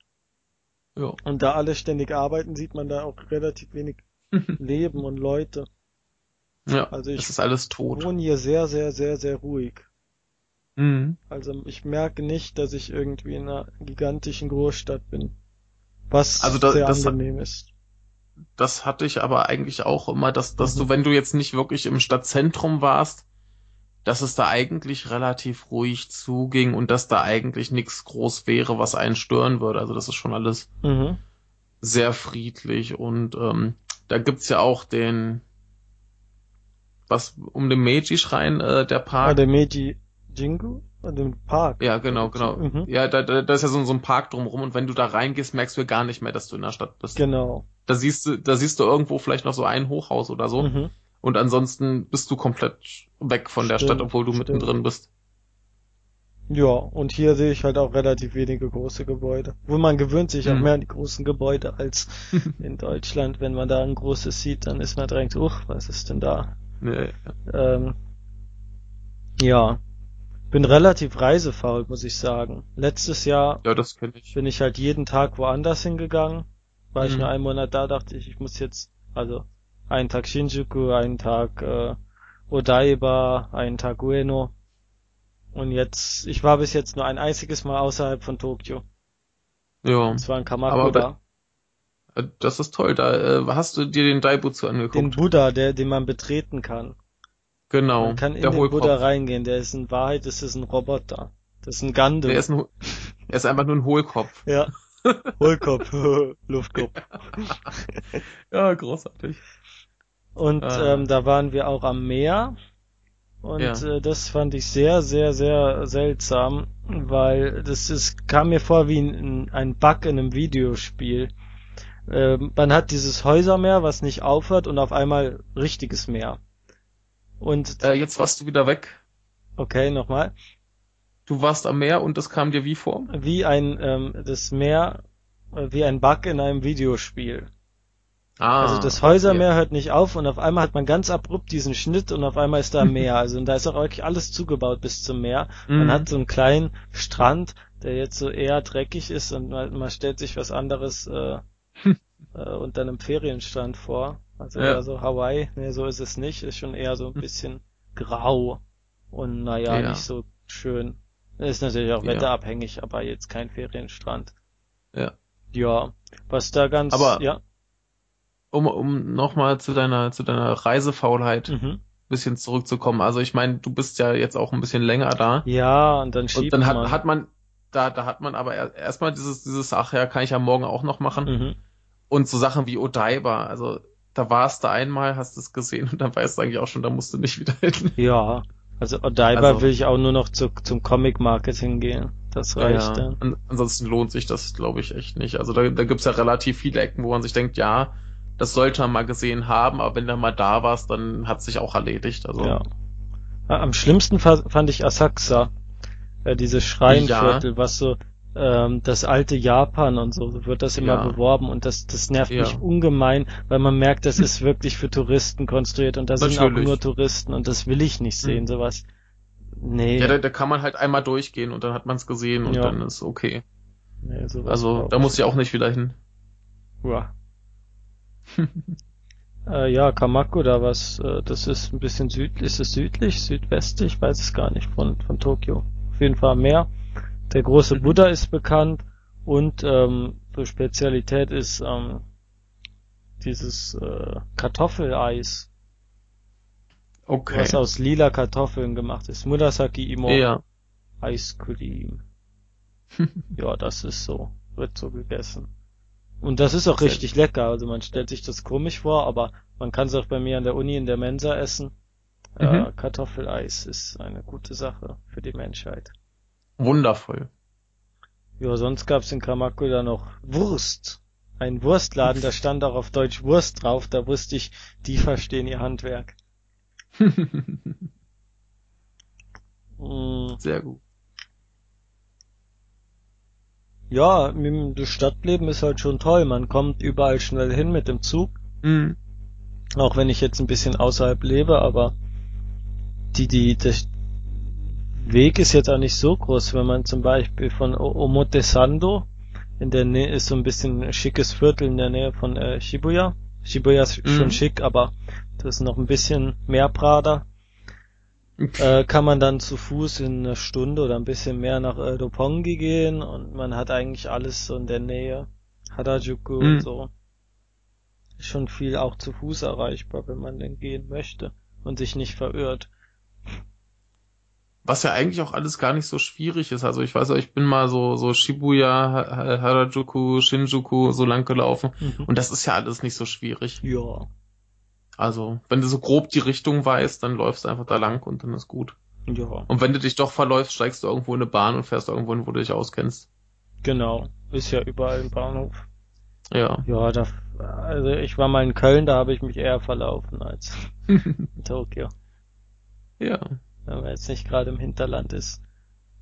Jo. Und da alle ständig arbeiten, sieht man da auch relativ wenig Leben und Leute. Ja, also ich es ist alles tot. wohne hier sehr, sehr, sehr, sehr ruhig. Mhm. Also ich merke nicht, dass ich irgendwie in einer gigantischen Großstadt bin. Was also da, sehr das, angenehm ist. Das hatte ich aber eigentlich auch immer, dass, dass mhm. du, wenn du jetzt nicht wirklich im Stadtzentrum warst, dass es da eigentlich relativ ruhig zuging und dass da eigentlich nichts groß wäre, was einen stören würde. Also das ist schon alles mhm. sehr friedlich und ähm, da gibt's ja auch den was um den Meiji-Schrein, äh, der Park. Ah, der Meiji Jingu? Ah, den Park. Ja, genau, genau. Mhm. Ja, da, da, da ist ja so, so ein Park drumherum und wenn du da reingehst, merkst du gar nicht mehr, dass du in der Stadt bist. Genau. Da siehst du, da siehst du irgendwo vielleicht noch so ein Hochhaus oder so. Mhm. Und ansonsten bist du komplett weg von stimmt, der Stadt, obwohl du stimmt. mittendrin bist. Ja, und hier sehe ich halt auch relativ wenige große Gebäude. Wo man gewöhnt sich mhm. auch mehr an die großen Gebäude als in Deutschland. Wenn man da ein großes sieht, dann ist man direkt, uch, was ist denn da? Nee. Ähm, ja. Bin relativ reisefaul, muss ich sagen. Letztes Jahr ja, das ich. bin ich halt jeden Tag woanders hingegangen. War mhm. ich nur einen Monat da, dachte ich, ich muss jetzt, also einen Tag Shinjuku, einen Tag äh, Odaiba, einen Tag Ueno. Und jetzt, ich war bis jetzt nur ein einziges Mal außerhalb von Tokio. Ja. Und zwar in Kamakura. Äh, das ist toll. Da äh, hast du dir den Daibutsu angeguckt. Den Buddha, der, den man betreten kann. Genau. Man kann in den Hohlkopf. Buddha reingehen. Der ist in Wahrheit, das ist ein Roboter. Das ist ein Gundam. Der ist, ein, er ist einfach nur ein Hohlkopf. Ja. Hohlkopf, Luftkopf. ja, großartig. Und ah. ähm, da waren wir auch am Meer. Und ja. äh, das fand ich sehr, sehr, sehr seltsam, weil das ist, kam mir vor wie ein, ein Bug in einem Videospiel. Äh, man hat dieses Häusermeer, was nicht aufhört und auf einmal richtiges Meer. Und äh, jetzt warst du wieder weg. Okay, nochmal. Du warst am Meer und das kam dir wie vor? Wie ein ähm, das Meer, äh, wie ein Bug in einem Videospiel. Ah, also das Häusermeer okay. hört nicht auf und auf einmal hat man ganz abrupt diesen Schnitt und auf einmal ist da Meer. Also und da ist auch wirklich alles zugebaut bis zum Meer. Man mhm. hat so einen kleinen Strand der jetzt so eher dreckig ist und man, man stellt sich was anderes äh, äh, unter einem Ferienstrand vor. Also ja. eher so Hawaii, nee, so ist es nicht, ist schon eher so ein bisschen grau und naja, ja. nicht so schön. Ist natürlich auch ja. wetterabhängig, aber jetzt kein Ferienstrand. Ja. Ja, was da ganz, aber ja. Um, um nochmal zu deiner, zu deiner Reisefaulheit mhm. bisschen zurückzukommen. Also ich meine, du bist ja jetzt auch ein bisschen länger da. Ja, und dann schiebt Und dann hat man, hat man da, da hat man aber erstmal dieses, dieses, ach ja, kann ich ja morgen auch noch machen. Mhm. Und so Sachen wie Odaiba, also da warst du einmal, hast es gesehen und dann weißt du eigentlich auch schon, da musst du nicht wieder hin. Ja, also Odaiba also, will ich auch nur noch zu, zum Comic-Marketing gehen. Das reicht ja, dann. ansonsten lohnt sich das, glaube ich, echt nicht. Also da, da gibt's ja relativ viele Ecken, wo man sich denkt, ja, das sollte man mal gesehen haben, aber wenn du mal da warst, dann hat sich auch erledigt. Also. Ja. Am schlimmsten fand ich Asakusa, äh, dieses Schreinviertel, ja. was so ähm, das alte Japan und so wird das immer ja. beworben und das das nervt ja. mich ungemein, weil man merkt, das ist wirklich für Touristen konstruiert und da sind auch nur Touristen und das will ich nicht sehen, mhm. sowas. Nee. Ja, da, da kann man halt einmal durchgehen und dann hat man es gesehen und dann ist okay. Nee, also da muss ich auch nicht wieder hin. Ja. äh, ja, Kamako da was, äh, das ist ein bisschen südlich, ist es südlich, südwestlich, ich weiß es gar nicht, von, von Tokio. Auf jeden Fall mehr. Der große mhm. Buddha ist bekannt und ähm, so Spezialität ist ähm, dieses äh, Kartoffeleis. Okay. Was aus lila Kartoffeln gemacht ist. Murasaki Imo ja. Eiscreme. ja, das ist so. Wird so gegessen. Und das ist auch richtig lecker. Also man stellt sich das komisch vor, aber man kann es auch bei mir an der Uni in der Mensa essen. Äh, mhm. Äh, Kartoffeleis ist eine gute Sache für die Menschheit. Wundervoll. Ja, sonst gab's in Kamakura noch Wurst. Ein Wurstladen, da stand auch auf Deutsch Wurst drauf, da wusste ich, die verstehen ihr Handwerk. Mm. Sehr gut. Ja, das Stadtleben ist halt schon toll. Man kommt überall schnell hin mit dem Zug. Mhm. Auch wenn ich jetzt ein bisschen außerhalb lebe, aber die, die, das, Weg ist jetzt auch nicht so groß, wenn man zum Beispiel von Omotesando in der Nähe ist so ein bisschen ein schickes Viertel in der Nähe von äh, Shibuya. Shibuya ist mhm. schon schick, aber das ist noch ein bisschen mehr Prada. Äh, kann man dann zu Fuß in einer Stunde oder ein bisschen mehr nach äh, Roppongi gehen und man hat eigentlich alles so in der Nähe. Harajuku mhm. und so. Ist schon viel auch zu Fuß erreichbar, wenn man denn gehen möchte und sich nicht verirrt. Was ja eigentlich auch alles gar nicht so schwierig ist. Also ich weiß, ich bin mal so, so Shibuya, Harajuku, Shinjuku so lang gelaufen. Mhm. Und das ist ja alles nicht so schwierig. Ja. Also, wenn du so grob die Richtung weißt, dann läufst du einfach da lang und dann ist gut. Ja. Und wenn du dich doch verläufst, steigst du irgendwo in eine Bahn und fährst irgendwo hin, wo du dich auskennst. Genau. Ist ja überall im Bahnhof. Ja. Ja, da, also ich war mal in Köln, da habe ich mich eher verlaufen als in Tokio. Ja wenn man jetzt nicht gerade im Hinterland ist.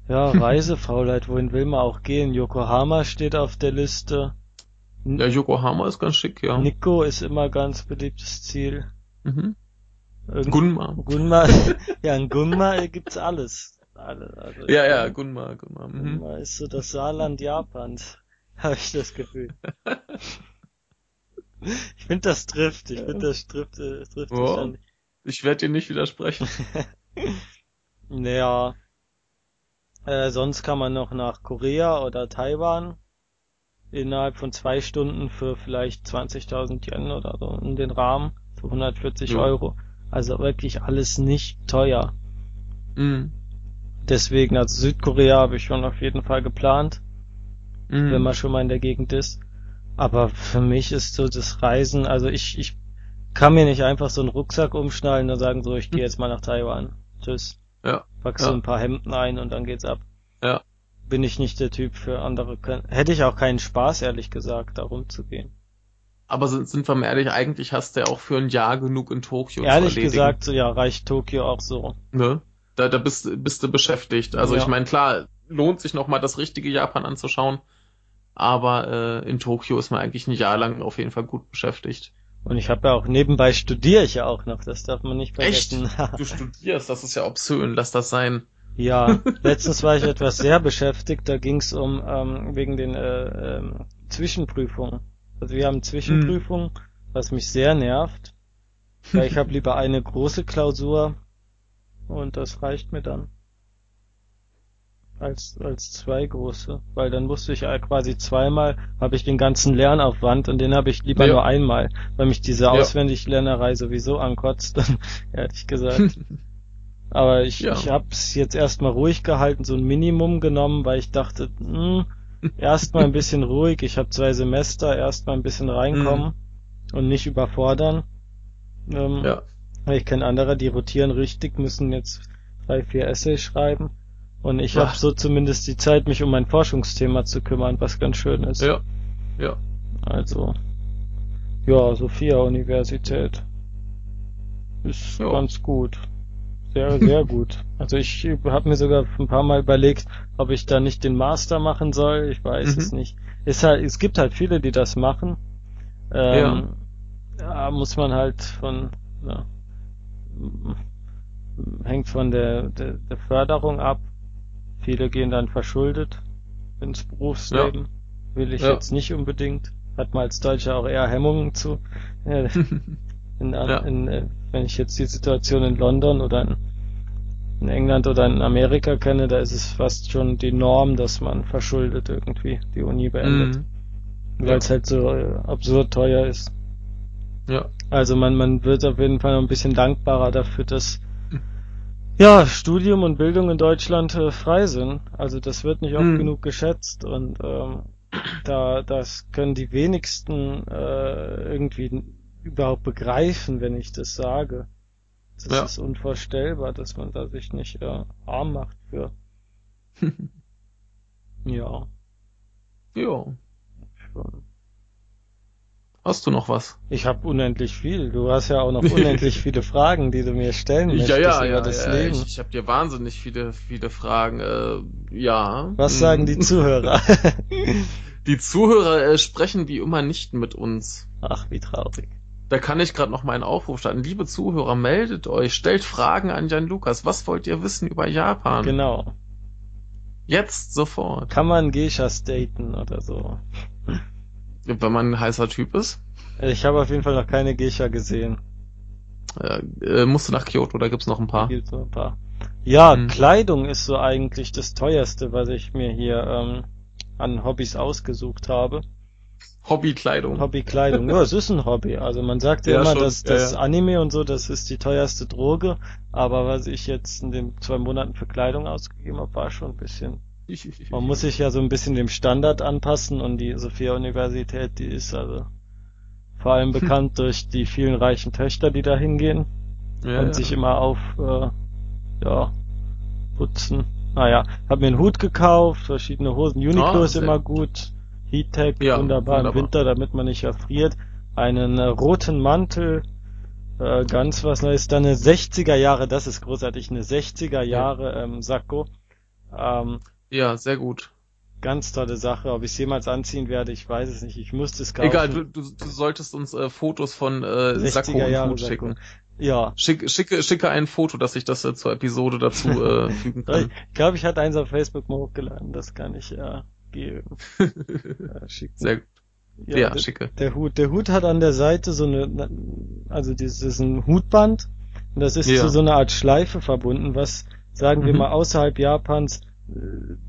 Ja, Reisefaulheit, wohin will man auch gehen? Yokohama steht auf der Liste. Ja, Yokohama ist ganz schick, ja. Nikko ist immer ganz beliebtes Ziel. Mhm. Gunma. Gunma, ja, in Gunma gibt's alles. Alle, also ja, ja, Gunma, Gunma. Mhm. Gunma ist so das Saarland Japans, habe ich das Gefühl. ich finde, das trifft. Ich finde, das trifft, äh, trifft oh, Ich werde dir nicht widersprechen. Naja. Äh, sonst kann man noch nach Korea oder Taiwan innerhalb von zwei Stunden für vielleicht 20.000 Yen oder so in den Rahmen für 140 ja. Euro. Also wirklich alles nicht teuer. Mhm. Deswegen, also Südkorea habe ich schon auf jeden Fall geplant, mhm. wenn man schon mal in der Gegend ist. Aber für mich ist so das Reisen, also ich, ich kann mir nicht einfach so einen Rucksack umschnallen und sagen so, ich gehe jetzt mal nach Taiwan. Tschüss. Ja. Packst ja. du ein paar Hemden ein und dann geht's ab. Ja. Bin ich nicht der Typ für andere. Hätte ich auch keinen Spaß, ehrlich gesagt, da rumzugehen. Aber sind, sind wir mal ehrlich, eigentlich hast du ja auch für ein Jahr genug in Tokio Ehrlich zu gesagt, so, ja, reicht Tokio auch so. Ne? Da, da bist, bist du beschäftigt. Also ja. ich meine, klar, lohnt sich noch mal das richtige Japan anzuschauen. Aber äh, in Tokio ist man eigentlich ein Jahr lang auf jeden Fall gut beschäftigt. Und ich habe ja auch nebenbei studiere ich ja auch noch, das darf man nicht vergessen. Echt? Du studierst, das ist ja obszön, lass das sein. Ja, letztens war ich etwas sehr beschäftigt, da ging es um ähm, wegen den äh, ähm, Zwischenprüfungen. Also wir haben Zwischenprüfungen, mhm. was mich sehr nervt, weil ich habe lieber eine große Klausur und das reicht mir dann als als zwei große, weil dann musste ich quasi zweimal habe ich den ganzen Lernaufwand und den habe ich lieber ja. nur einmal, weil mich diese. Auswendiglernerei sowieso ankotzt, ehrlich gesagt. Aber ich, ja. ich habe es jetzt erstmal ruhig gehalten, so ein Minimum genommen, weil ich dachte, mh, hm, erstmal ein bisschen ruhig, ich habe zwei Semester, erstmal ein bisschen reinkommen mhm. und nicht überfordern. Ähm, ja. Ich kenne andere, die rotieren richtig, müssen jetzt drei, vier Essays schreiben. Und ich habe so zumindest die Zeit, mich um mein Forschungsthema zu kümmern, was ganz schön ist. Ja. Ja. Also, ja, Sophia Universität ist ja. ganz gut sehr, sehr gut. Also ich habe mir sogar ein paar Mal überlegt, ob ich da nicht den Master machen soll. Ich weiß mhm. es nicht. Ist halt, es gibt halt viele, die das machen. Ähm, ja. muss man halt von, ja, hängt von der, der, der Förderung ab. Viele gehen dann verschuldet ins Berufsleben. Ja. Will ich ja. jetzt nicht unbedingt. Hat man als Deutscher auch eher Hemmungen zu. in, ja. in, äh, wenn ich jetzt die Situation in London oder in, in, England oder in Amerika kenne, da ist es fast schon die Norm, dass man verschuldet irgendwie die Uni beendet. Mhm. Weil ja. es halt so äh, absurd teuer ist. Ja. Also man, man wird auf jeden Fall noch ein bisschen dankbarer dafür, dass ja, Studium und Bildung in Deutschland äh, frei sind. Also das wird nicht oft mhm. genug geschätzt und ähm, da das können die wenigsten äh, irgendwie überhaupt begreifen, wenn ich das sage. Das ja. ist unvorstellbar, dass man da sich nicht äh, arm macht für. ja. Ja. Schon. Hast du noch was? Ich habe unendlich viel. Du hast ja auch noch unendlich viele Fragen, die du mir stellen möchtest ja, ja, über ja, das ja, Leben. Ich, ich habe dir wahnsinnig viele, viele Fragen. Äh, ja. Was hm. sagen die Zuhörer? die Zuhörer äh, sprechen wie immer nicht mit uns. Ach, wie traurig. Da kann ich gerade noch mal einen Aufruf starten. Liebe Zuhörer, meldet euch, stellt Fragen an Jan Lukas. Was wollt ihr wissen über Japan? Genau. Jetzt sofort. Kann man Geishas daten oder so? Wenn man ein heißer Typ ist? Ich habe auf jeden Fall noch keine Geisha gesehen. Ja, äh, musst du nach Kyoto, oder gibt's noch ein paar? Gibt's noch ein paar. Ja, hm. Kleidung ist so eigentlich das teuerste, was ich mir hier ähm, an Hobbys ausgesucht habe. Hobbykleidung. Hobbykleidung. Ja, es ist ein Hobby. Also man sagt ja, ja immer, schon, dass das ja, Anime und so, das ist die teuerste Droge. Aber was ich jetzt in den zwei Monaten für Kleidung ausgegeben habe, war schon ein bisschen. Man muss sich ja so ein bisschen dem Standard anpassen und die Sophia Universität, die ist also vor allem bekannt durch die vielen reichen Töchter, die da hingehen ja, und sich immer auf äh, ja putzen. Naja, hab mir einen Hut gekauft, verschiedene Hosen. Uniqlo oh, ist immer gut. Heattech, ja, wunderbar, wunderbar, im Winter, damit man nicht erfriert. Einen äh, roten Mantel, äh, ganz was Neues. Dann eine 60er Jahre, das ist großartig, eine 60er Jahre ja. ähm, Sakko. Ähm, ja, sehr gut. Ganz tolle Sache. Ob ich es jemals anziehen werde, ich weiß es nicht. Ich musste es kaufen. Egal, du, du, du solltest uns äh, Fotos von äh, Sakko und Hut schicken. Ja. Schick, schicke, schicke ein Foto, dass ich das äh, zur Episode dazu äh, fügen kann. Ich glaube, ich hatte eins auf Facebook mal hochgeladen. Das kann ich ja geben. ja, Sehr gut. Ja, ja der, schicke. Der Hut, der Hut hat an der Seite so eine, also das ist ein Hutband und das ist ja. zu so einer Art Schleife verbunden, was sagen wir mhm. mal außerhalb Japans äh,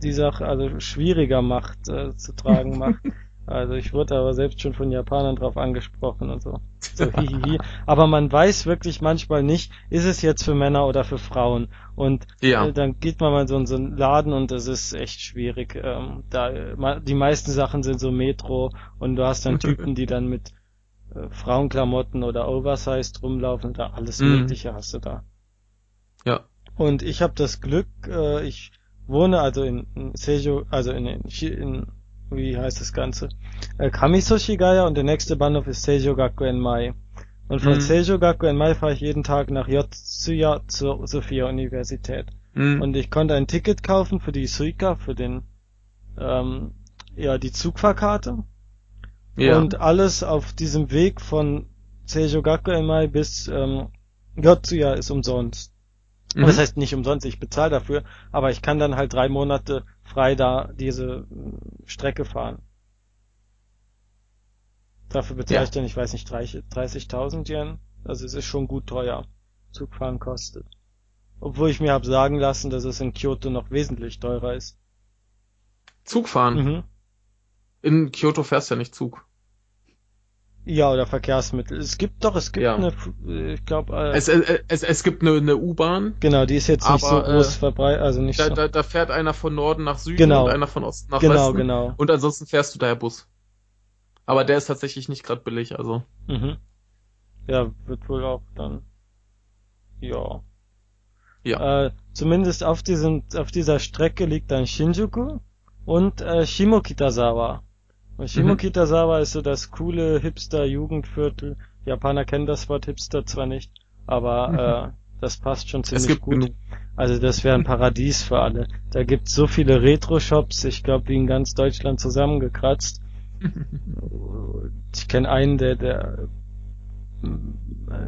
die Sache also schwieriger macht äh, zu tragen macht. Also ich wurde aber selbst schon von Japanern drauf angesprochen und so. so hihihi. Aber man weiß wirklich manchmal nicht, ist es jetzt für Männer oder für Frauen. Und ja. äh, dann geht man mal so in so einen Laden und das ist echt schwierig. Ähm, da die meisten Sachen sind so Metro und du hast dann Typen, die dann mit äh, Frauenklamotten oder Oversized rumlaufen da alles mhm. Mögliche hast du da. Ja. Und ich habe das Glück, äh, ich wohne also in, in Seijo, also in, in, in wie heißt das Ganze? Äh, Kamisoshigaya und der nächste Bahnhof ist Seijo Gakuen Mai. Und von mhm. Seijo Gakuen Mai fahre ich jeden Tag nach Yotsuya zur Sophia Universität. Mhm. Und ich konnte ein Ticket kaufen für die Suica, für den, ähm, ja, die Zugfahrkarte. Ja. Und alles auf diesem Weg von Seijo Gakuen Mai bis ähm, Yotsuya ist umsonst. Mhm. Das heißt nicht umsonst, ich bezahle dafür, aber ich kann dann halt drei Monate frei da diese äh, Strecke fahren. Dafür bezahle ja. ich dann, ich weiß nicht, 30.000 Yen. Also es ist schon gut teuer. Zugfahren kostet. Obwohl ich mir habe sagen lassen, dass es in Kyoto noch wesentlich teurer ist. Zugfahren? Mhm. In Kyoto fährst du ja nicht Zug. Ja, oder Verkehrsmittel. Es gibt doch, es gibt ja. eine, ich glaube, äh, es, es, es, es gibt eine, eine U-Bahn. Genau, die ist jetzt aber, nicht so groß äh, verbreitet, also nicht da, so. Da, da fährt einer von Norden nach Süden genau. und einer von Osten nach genau, Westen. Genau, genau. Und ansonsten fährst du daher Bus. Aber der ist tatsächlich nicht gerade billig, also. Mhm. Ja, wird wohl auch dann. Ja. Ja. Äh, zumindest auf diesem, auf dieser Strecke liegt dann Shinjuku und äh, Shimokitazawa. Und Shimokitazawa mhm. ist so das coole Hipster-Jugendviertel. Japaner kennen das Wort Hipster zwar nicht, aber mhm. äh, das passt schon ziemlich gut. Genug. Also das wäre ein Paradies für alle. Da gibt's so viele Retro-Shops, ich glaube, wie in ganz Deutschland zusammengekratzt. ich kenne einen, der, der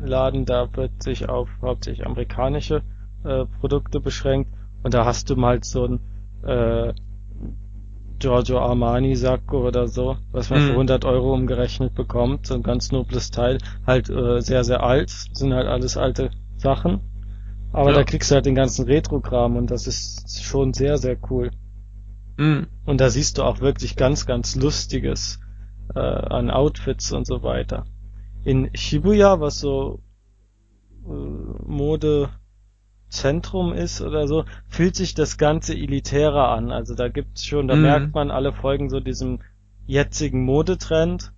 Laden, da wird sich auf hauptsächlich amerikanische äh, Produkte beschränkt und da hast du mal so ein äh, Giorgio Armani Sakko oder so, was man mhm. für 100 Euro umgerechnet bekommt, so ein ganz nobles Teil, halt äh, sehr, sehr alt, sind halt alles alte Sachen, aber ja. da kriegst du halt den ganzen Retro-Kram und das ist schon sehr, sehr cool. Mhm. Und da siehst du auch wirklich ganz, ganz Lustiges äh, an Outfits und so weiter. In Shibuya, was so äh, Mode Zentrum ist oder so, fühlt sich das Ganze elitärer an. Also da gibt's schon, da mhm. merkt man, alle folgen so diesem jetzigen Modetrend.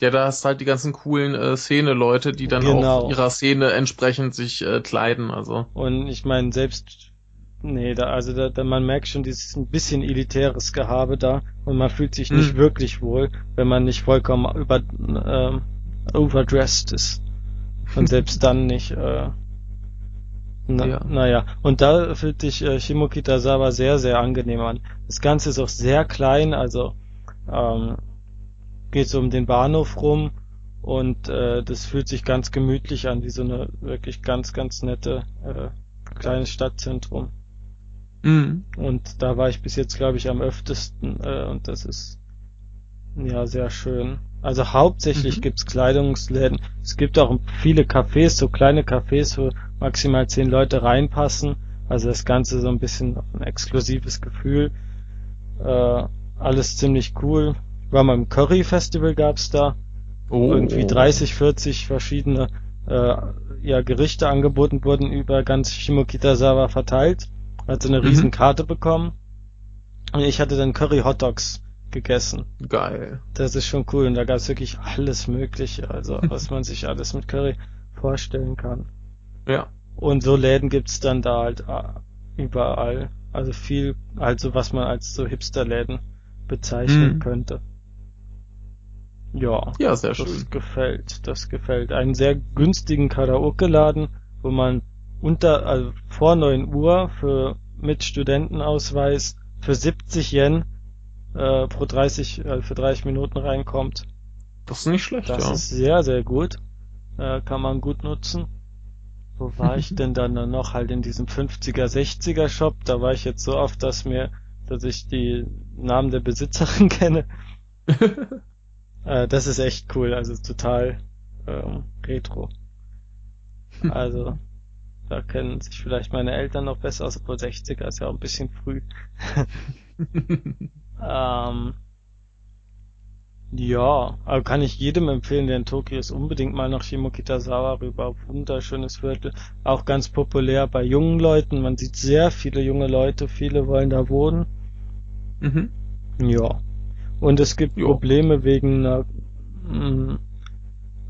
Ja, da hast halt die ganzen coolen äh, Szene-Leute, die dann genau. auch ihrer Szene entsprechend sich äh, kleiden, also. Und ich meine, selbst Nee, da, also da, da, man merkt schon dieses ein bisschen elitäres Gehabe da und man fühlt sich nicht hm. wirklich wohl, wenn man nicht vollkommen über äh, overdressed ist. Und selbst dann nicht. Äh, na, ja. Naja, und da fühlt sich äh, Shimokitazawa sehr, sehr angenehm an. Das Ganze ist auch sehr klein, also ähm, geht so um den Bahnhof rum und äh, das fühlt sich ganz gemütlich an, wie so eine wirklich ganz, ganz nette äh, kleines Stadtzentrum. Mhm. Und da war ich bis jetzt, glaube ich, am öftesten äh, und das ist ja sehr schön. Also hauptsächlich mhm. gibt's Kleidungsläden. Es gibt auch viele Cafés, so kleine Cafés, wo maximal zehn Leute reinpassen. Also das Ganze so ein bisschen ein exklusives Gefühl. Äh, alles ziemlich cool. War mal im Curry Festival gab's da. Oh. Irgendwie 30, 40 verschiedene äh, ja, Gerichte angeboten wurden über ganz Shimokitazawa verteilt hat so eine mhm. riesen Karte bekommen. Und ich hatte dann Curry Hot Dogs gegessen. Geil. Das ist schon cool. Und da gab es wirklich alles Mögliche, also was man sich alles mit Curry vorstellen kann. Ja. Und so Läden gibt's dann da halt äh, überall. Also viel, also was man als so Hipster-Läden bezeichnen mhm. könnte. Ja. Ja, sehr das schön. Das gefällt, das gefällt. Einen sehr günstigen Karaoke-Laden, wo man unter, also vor 9 Uhr für mit Studentenausweis für 70 Yen äh, pro 30, äh, für 30 Minuten reinkommt. Das ist nicht schlecht, Das ja. ist sehr, sehr gut. Äh, kann man gut nutzen. Wo war ich denn dann noch? Halt in diesem 50er, 60er Shop. Da war ich jetzt so oft, dass mir, dass ich die Namen der Besitzerin kenne. äh, das ist echt cool. Also total ähm, retro. Also da kennen sich vielleicht meine Eltern noch besser aus, obwohl 60er ist ja auch ein bisschen früh. Ähm, ja, aber kann ich jedem empfehlen, der in Tokio ist, unbedingt mal nach Shimokitazawa rüber. Wunderschönes Viertel. Auch ganz populär bei jungen Leuten. Man sieht sehr viele junge Leute, viele wollen da wohnen. Mhm. Ja. Und es gibt jo. Probleme wegen einer, mh, mm,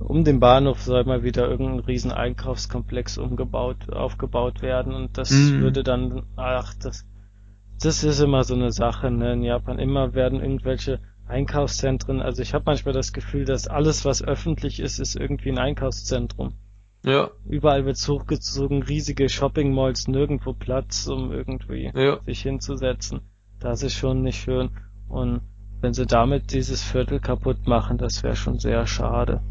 um den Bahnhof soll mal wieder irgendein riesen Einkaufskomplex umgebaut, aufgebaut werden und das mhm. würde dann, ach, das, das ist immer so eine Sache, ne, in Japan. Immer werden irgendwelche Einkaufszentren, also ich habe manchmal das Gefühl, dass alles, was öffentlich ist, ist irgendwie ein Einkaufszentrum. Ja. Überall wird hochgezogen, riesige Shopping-Malls, nirgendwo Platz, um irgendwie ja. sich hinzusetzen. Das ist schon nicht schön. Und wenn sie damit dieses Viertel kaputt machen, das wäre schon sehr schade.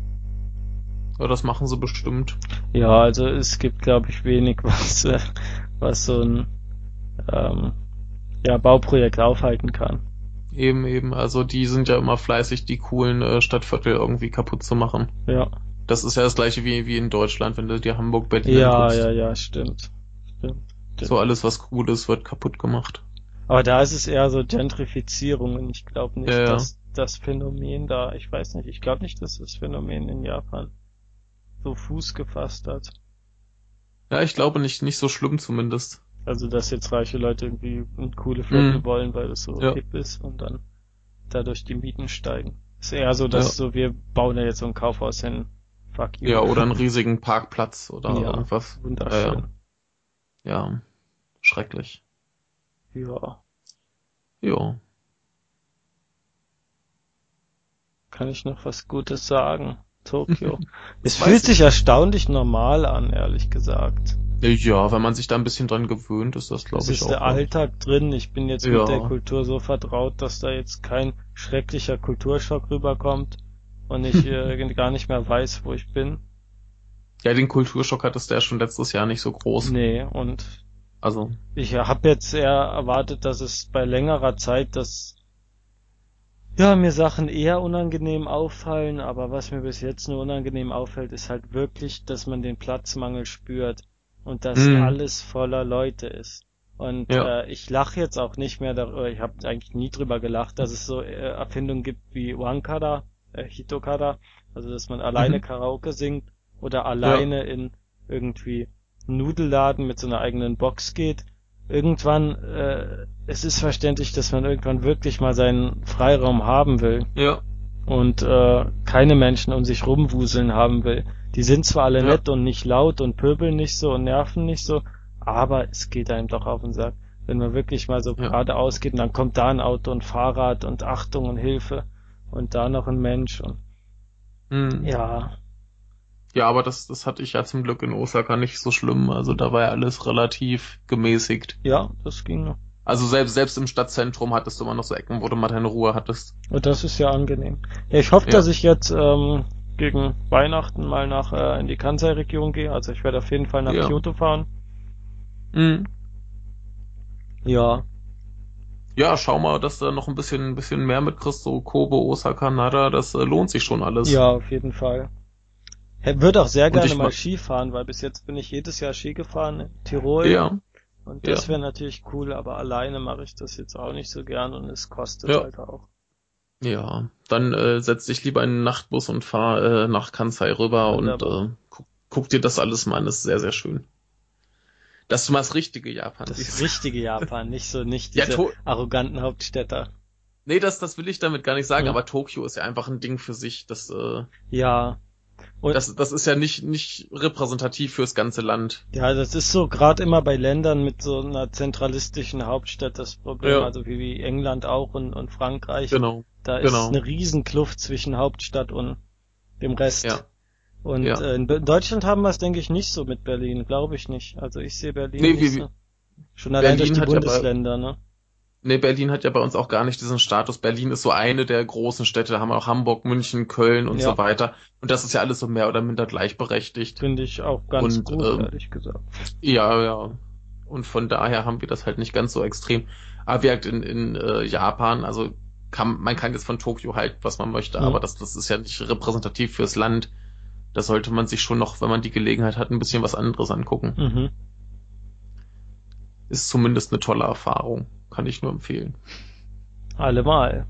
Ja, das machen sie bestimmt. Ja, also es gibt, glaube ich, wenig, was, äh, was so ein ähm, ja, Bauprojekt aufhalten kann. Eben, eben. Also die sind ja immer fleißig, die coolen äh, Stadtviertel irgendwie kaputt zu machen. Ja. Das ist ja das gleiche wie, wie in Deutschland, wenn du dir Hamburg, Berlin Ja, anguckst. ja, ja, stimmt. stimmt. So alles, was cool ist, wird kaputt gemacht. Aber da ist es eher so Gentrifizierung und ich glaube nicht, ja, dass das Phänomen da, ich weiß nicht, ich glaube nicht, dass das Phänomen in Japan so Fuß gefasst hat. Ja, ich glaube nicht, nicht so schlimm zumindest. Also, dass jetzt reiche Leute irgendwie coole Viertel mm. wollen, weil es so ja. hip ist und dann dadurch die Mieten steigen. Ist eher so, dass ja. so, wir bauen ja jetzt so ein Kaufhaus hin. Fuck you. Ja, oder einen riesigen Parkplatz oder ja, irgendwas. Wunderschön. Ja, ja. Schrecklich. Ja. Ja. Kann ich noch was Gutes sagen? Tokio. es fühlt sich erstaunlich normal an, ehrlich gesagt. Ja, wenn man sich da ein bisschen dran gewöhnt, ist das, glaube ich, auch. Es ist der Alltag drin. Ich bin jetzt ja. mit der Kultur so vertraut, dass da jetzt kein schrecklicher Kulturschock rüberkommt und ich äh, gar nicht mehr weiß, wo ich bin. Ja, den Kulturschock hattest du ja schon letztes Jahr nicht so groß. Nee, und also ich habe jetzt eher erwartet, dass es bei längerer Zeit das ja, mir Sachen eher unangenehm auffallen, aber was mir bis jetzt nur unangenehm auffällt, ist halt wirklich, dass man den Platzmangel spürt und dass hm. alles voller Leute ist. Und ja. äh, ich lache jetzt auch nicht mehr darüber, ich habe eigentlich nie drüber gelacht, dass es so äh, Erfindungen gibt wie Wankara, äh, Hitokara, also dass man alleine mhm. Karaoke singt oder alleine ja. in irgendwie Nudelladen mit so einer eigenen Box geht. Irgendwann, äh, es ist verständlich, dass man irgendwann wirklich mal seinen Freiraum haben will. Ja. Und äh, keine Menschen um sich rumwuseln haben will. Die sind zwar alle ja. nett und nicht laut und pöbeln nicht so und nerven nicht so, aber es geht einem doch auf den Sack. Wenn man wirklich mal so ja. geradeaus geht und dann kommt da ein Auto und Fahrrad und Achtung und Hilfe und da noch ein Mensch und mhm. ja. Ja, aber das, das hatte ich ja zum Glück in Osaka nicht so schlimm. Also da war ja alles relativ gemäßigt. Ja, das ging noch. Also selbst, selbst im Stadtzentrum hattest du immer noch so Ecken, wo du mal deine Ruhe hattest. Und das ist ja angenehm. Ja, ich hoffe, ja. dass ich jetzt ähm, gegen Weihnachten mal nach äh, in die Kansai-Region gehe. Also ich werde auf jeden Fall nach ja. Kyoto fahren. Mhm. Ja. Ja, schau mal, dass du noch ein bisschen, ein bisschen mehr mitkriegst, so Kobe, Osaka, Nara, das äh, lohnt sich schon alles. Ja, auf jeden Fall. Ich würde auch sehr gerne mal Ski fahren, weil bis jetzt bin ich jedes Jahr Ski gefahren in Tirol. Ja. Und das ja. wäre natürlich cool, aber alleine mache ich das jetzt auch nicht so gern und es kostet ja. halt auch. Ja, dann äh, setz dich lieber in den Nachtbus und fahr äh, nach Kansai rüber Wunderbar. und äh, guck, guck dir das alles mal an, das ist sehr, sehr schön. Dass du mal das richtige Japan Das siehst. richtige Japan, nicht so, nicht diese ja, arroganten Hauptstädter. Nee, das, das will ich damit gar nicht sagen, hm. aber Tokio ist ja einfach ein Ding für sich, das, äh, Ja. Und das, das ist ja nicht, nicht repräsentativ fürs ganze Land. Ja, das ist so gerade immer bei Ländern mit so einer zentralistischen Hauptstadt das Problem, ja. also wie, wie England auch und, und Frankreich. Genau. Da genau. ist eine Riesenkluft zwischen Hauptstadt und dem Rest. Ja. Und ja. Äh, in Deutschland haben wir es, denke ich, nicht so mit Berlin, glaube ich nicht. Also ich sehe Berlin nee, nicht wie, so. Schon allein Berlin durch die Bundesländer, ja bei, ne? Nee, Berlin hat ja bei uns auch gar nicht diesen Status. Berlin ist so eine der großen Städte, da haben wir auch Hamburg, München, Köln und ja. so weiter. Und das ist ja alles so mehr oder minder gleichberechtigt. Finde ich auch ganz und, gut, ähm, ehrlich gesagt. Ja, ja. Und von daher haben wir das halt nicht ganz so extrem. Aber wie halt in, in äh, Japan, also kann, man kann jetzt von Tokio halt, was man möchte, mhm. aber das, das ist ja nicht repräsentativ fürs Land. Da sollte man sich schon noch, wenn man die Gelegenheit hat, ein bisschen was anderes angucken. Mhm. Ist zumindest eine tolle Erfahrung. Kann ich nur empfehlen. Allemal.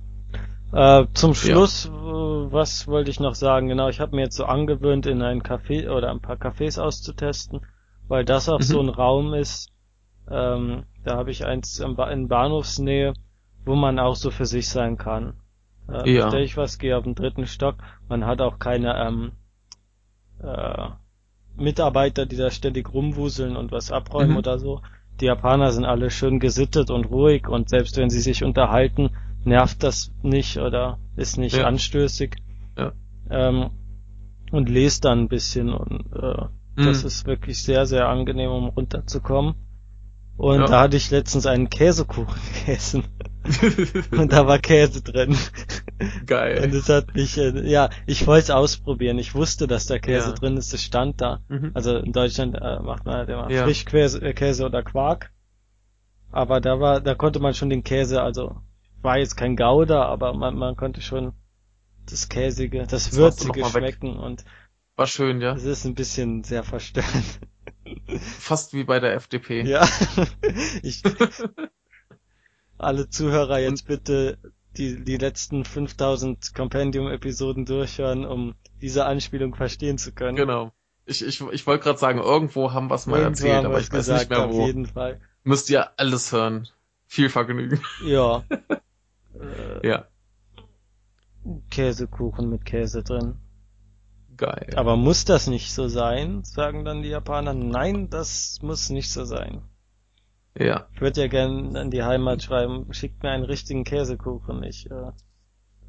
Äh, zum Schluss, ja. Äh, was wollte ich noch sagen? Genau, ich habe mir jetzt so angewöhnt, in ein Café oder ein paar Cafés auszutesten, weil das auch mhm. so ein Raum ist. Ähm, da habe ich eins in Bahnhofsnähe, wo man auch so für sich sein kann. Äh, ja. Stell ich was, gehe auf den dritten Stock. Man hat auch keine ähm, äh, Mitarbeiter, die da ständig rumwuseln und was abräumen mhm. oder so. Die Japaner sind alle schön gesittet und ruhig und selbst wenn sie sich unterhalten, nervt das nicht oder ist nicht ja. anstößig. Ja. Ähm, und lest dann ein bisschen und äh, mhm. das ist wirklich sehr, sehr angenehm, um runterzukommen. Und ja. da hatte ich letztens einen Käsekuchen gegessen. und da war Käse drin. Geil. Und es hat mich, äh, ja, ich wollte es ausprobieren. Ich wusste, dass da Käse ja. drin ist. Es stand da. Mhm. Also in Deutschland äh, macht man halt immer ja. Frischkäse äh, Käse oder Quark. Aber da war, da konnte man schon den Käse, also war jetzt kein Gouda, aber man, man konnte schon das Käsige, das, das Würzige schmecken weg. und war schön, ja. Es ist ein bisschen sehr verstörend. Fast wie bei der FDP. Ja. ich, alle Zuhörer jetzt bitte die, die letzten 5000 Compendium-Episoden durchhören, um diese Anspielung verstehen zu können. Genau. Ich, ich, ich wollte gerade sagen, irgendwo haben wir es mal irgendwo erzählt, aber ich weiß gesagt, nicht mehr wo. Auf jeden Fall. Müsst ihr alles hören. Viel Vergnügen. Ja. äh, ja. Käsekuchen mit Käse drin. Geil. Aber muss das nicht so sein, sagen dann die Japaner. Nein, das muss nicht so sein. Ja. Ich würde ja gerne an die Heimat schreiben, schickt mir einen richtigen Käsekuchen. Ich, äh,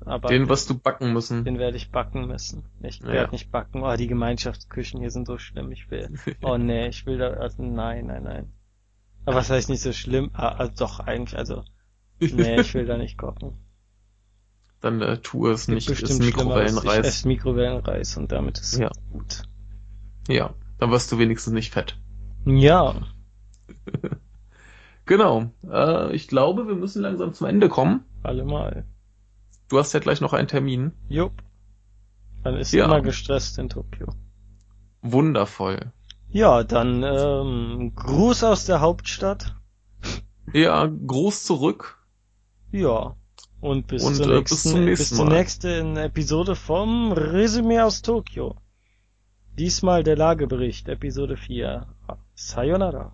aber den wirst du backen müssen. Den werde ich backen müssen. Ich werde ja. nicht backen. Oh, die Gemeinschaftsküchen hier sind so schlimm. Ich will. Oh nee, ich will da. Also, nein, nein, nein. Aber was heißt nicht so schlimm? Ah, also doch eigentlich. Also nee, ich will da nicht kochen. Dann äh, tu es nicht. Ist Mikrowellenreis. Ich esse Mikrowellenreis und damit ist ja. gut. Ja, dann wirst du wenigstens nicht fett. Ja. genau. Äh, ich glaube, wir müssen langsam zum Ende kommen. Allemal. Du hast ja gleich noch einen Termin. Jupp. Man ist ja. immer gestresst in Tokio. Wundervoll. Ja, dann ähm, Gruß aus der Hauptstadt. Ja, Gruß zurück. Ja. Und bis, Und, zur, äh, nächsten, bis zum nächsten bis zur nächsten Episode vom Resümee aus Tokio. Diesmal der Lagebericht, Episode 4. Sayonara.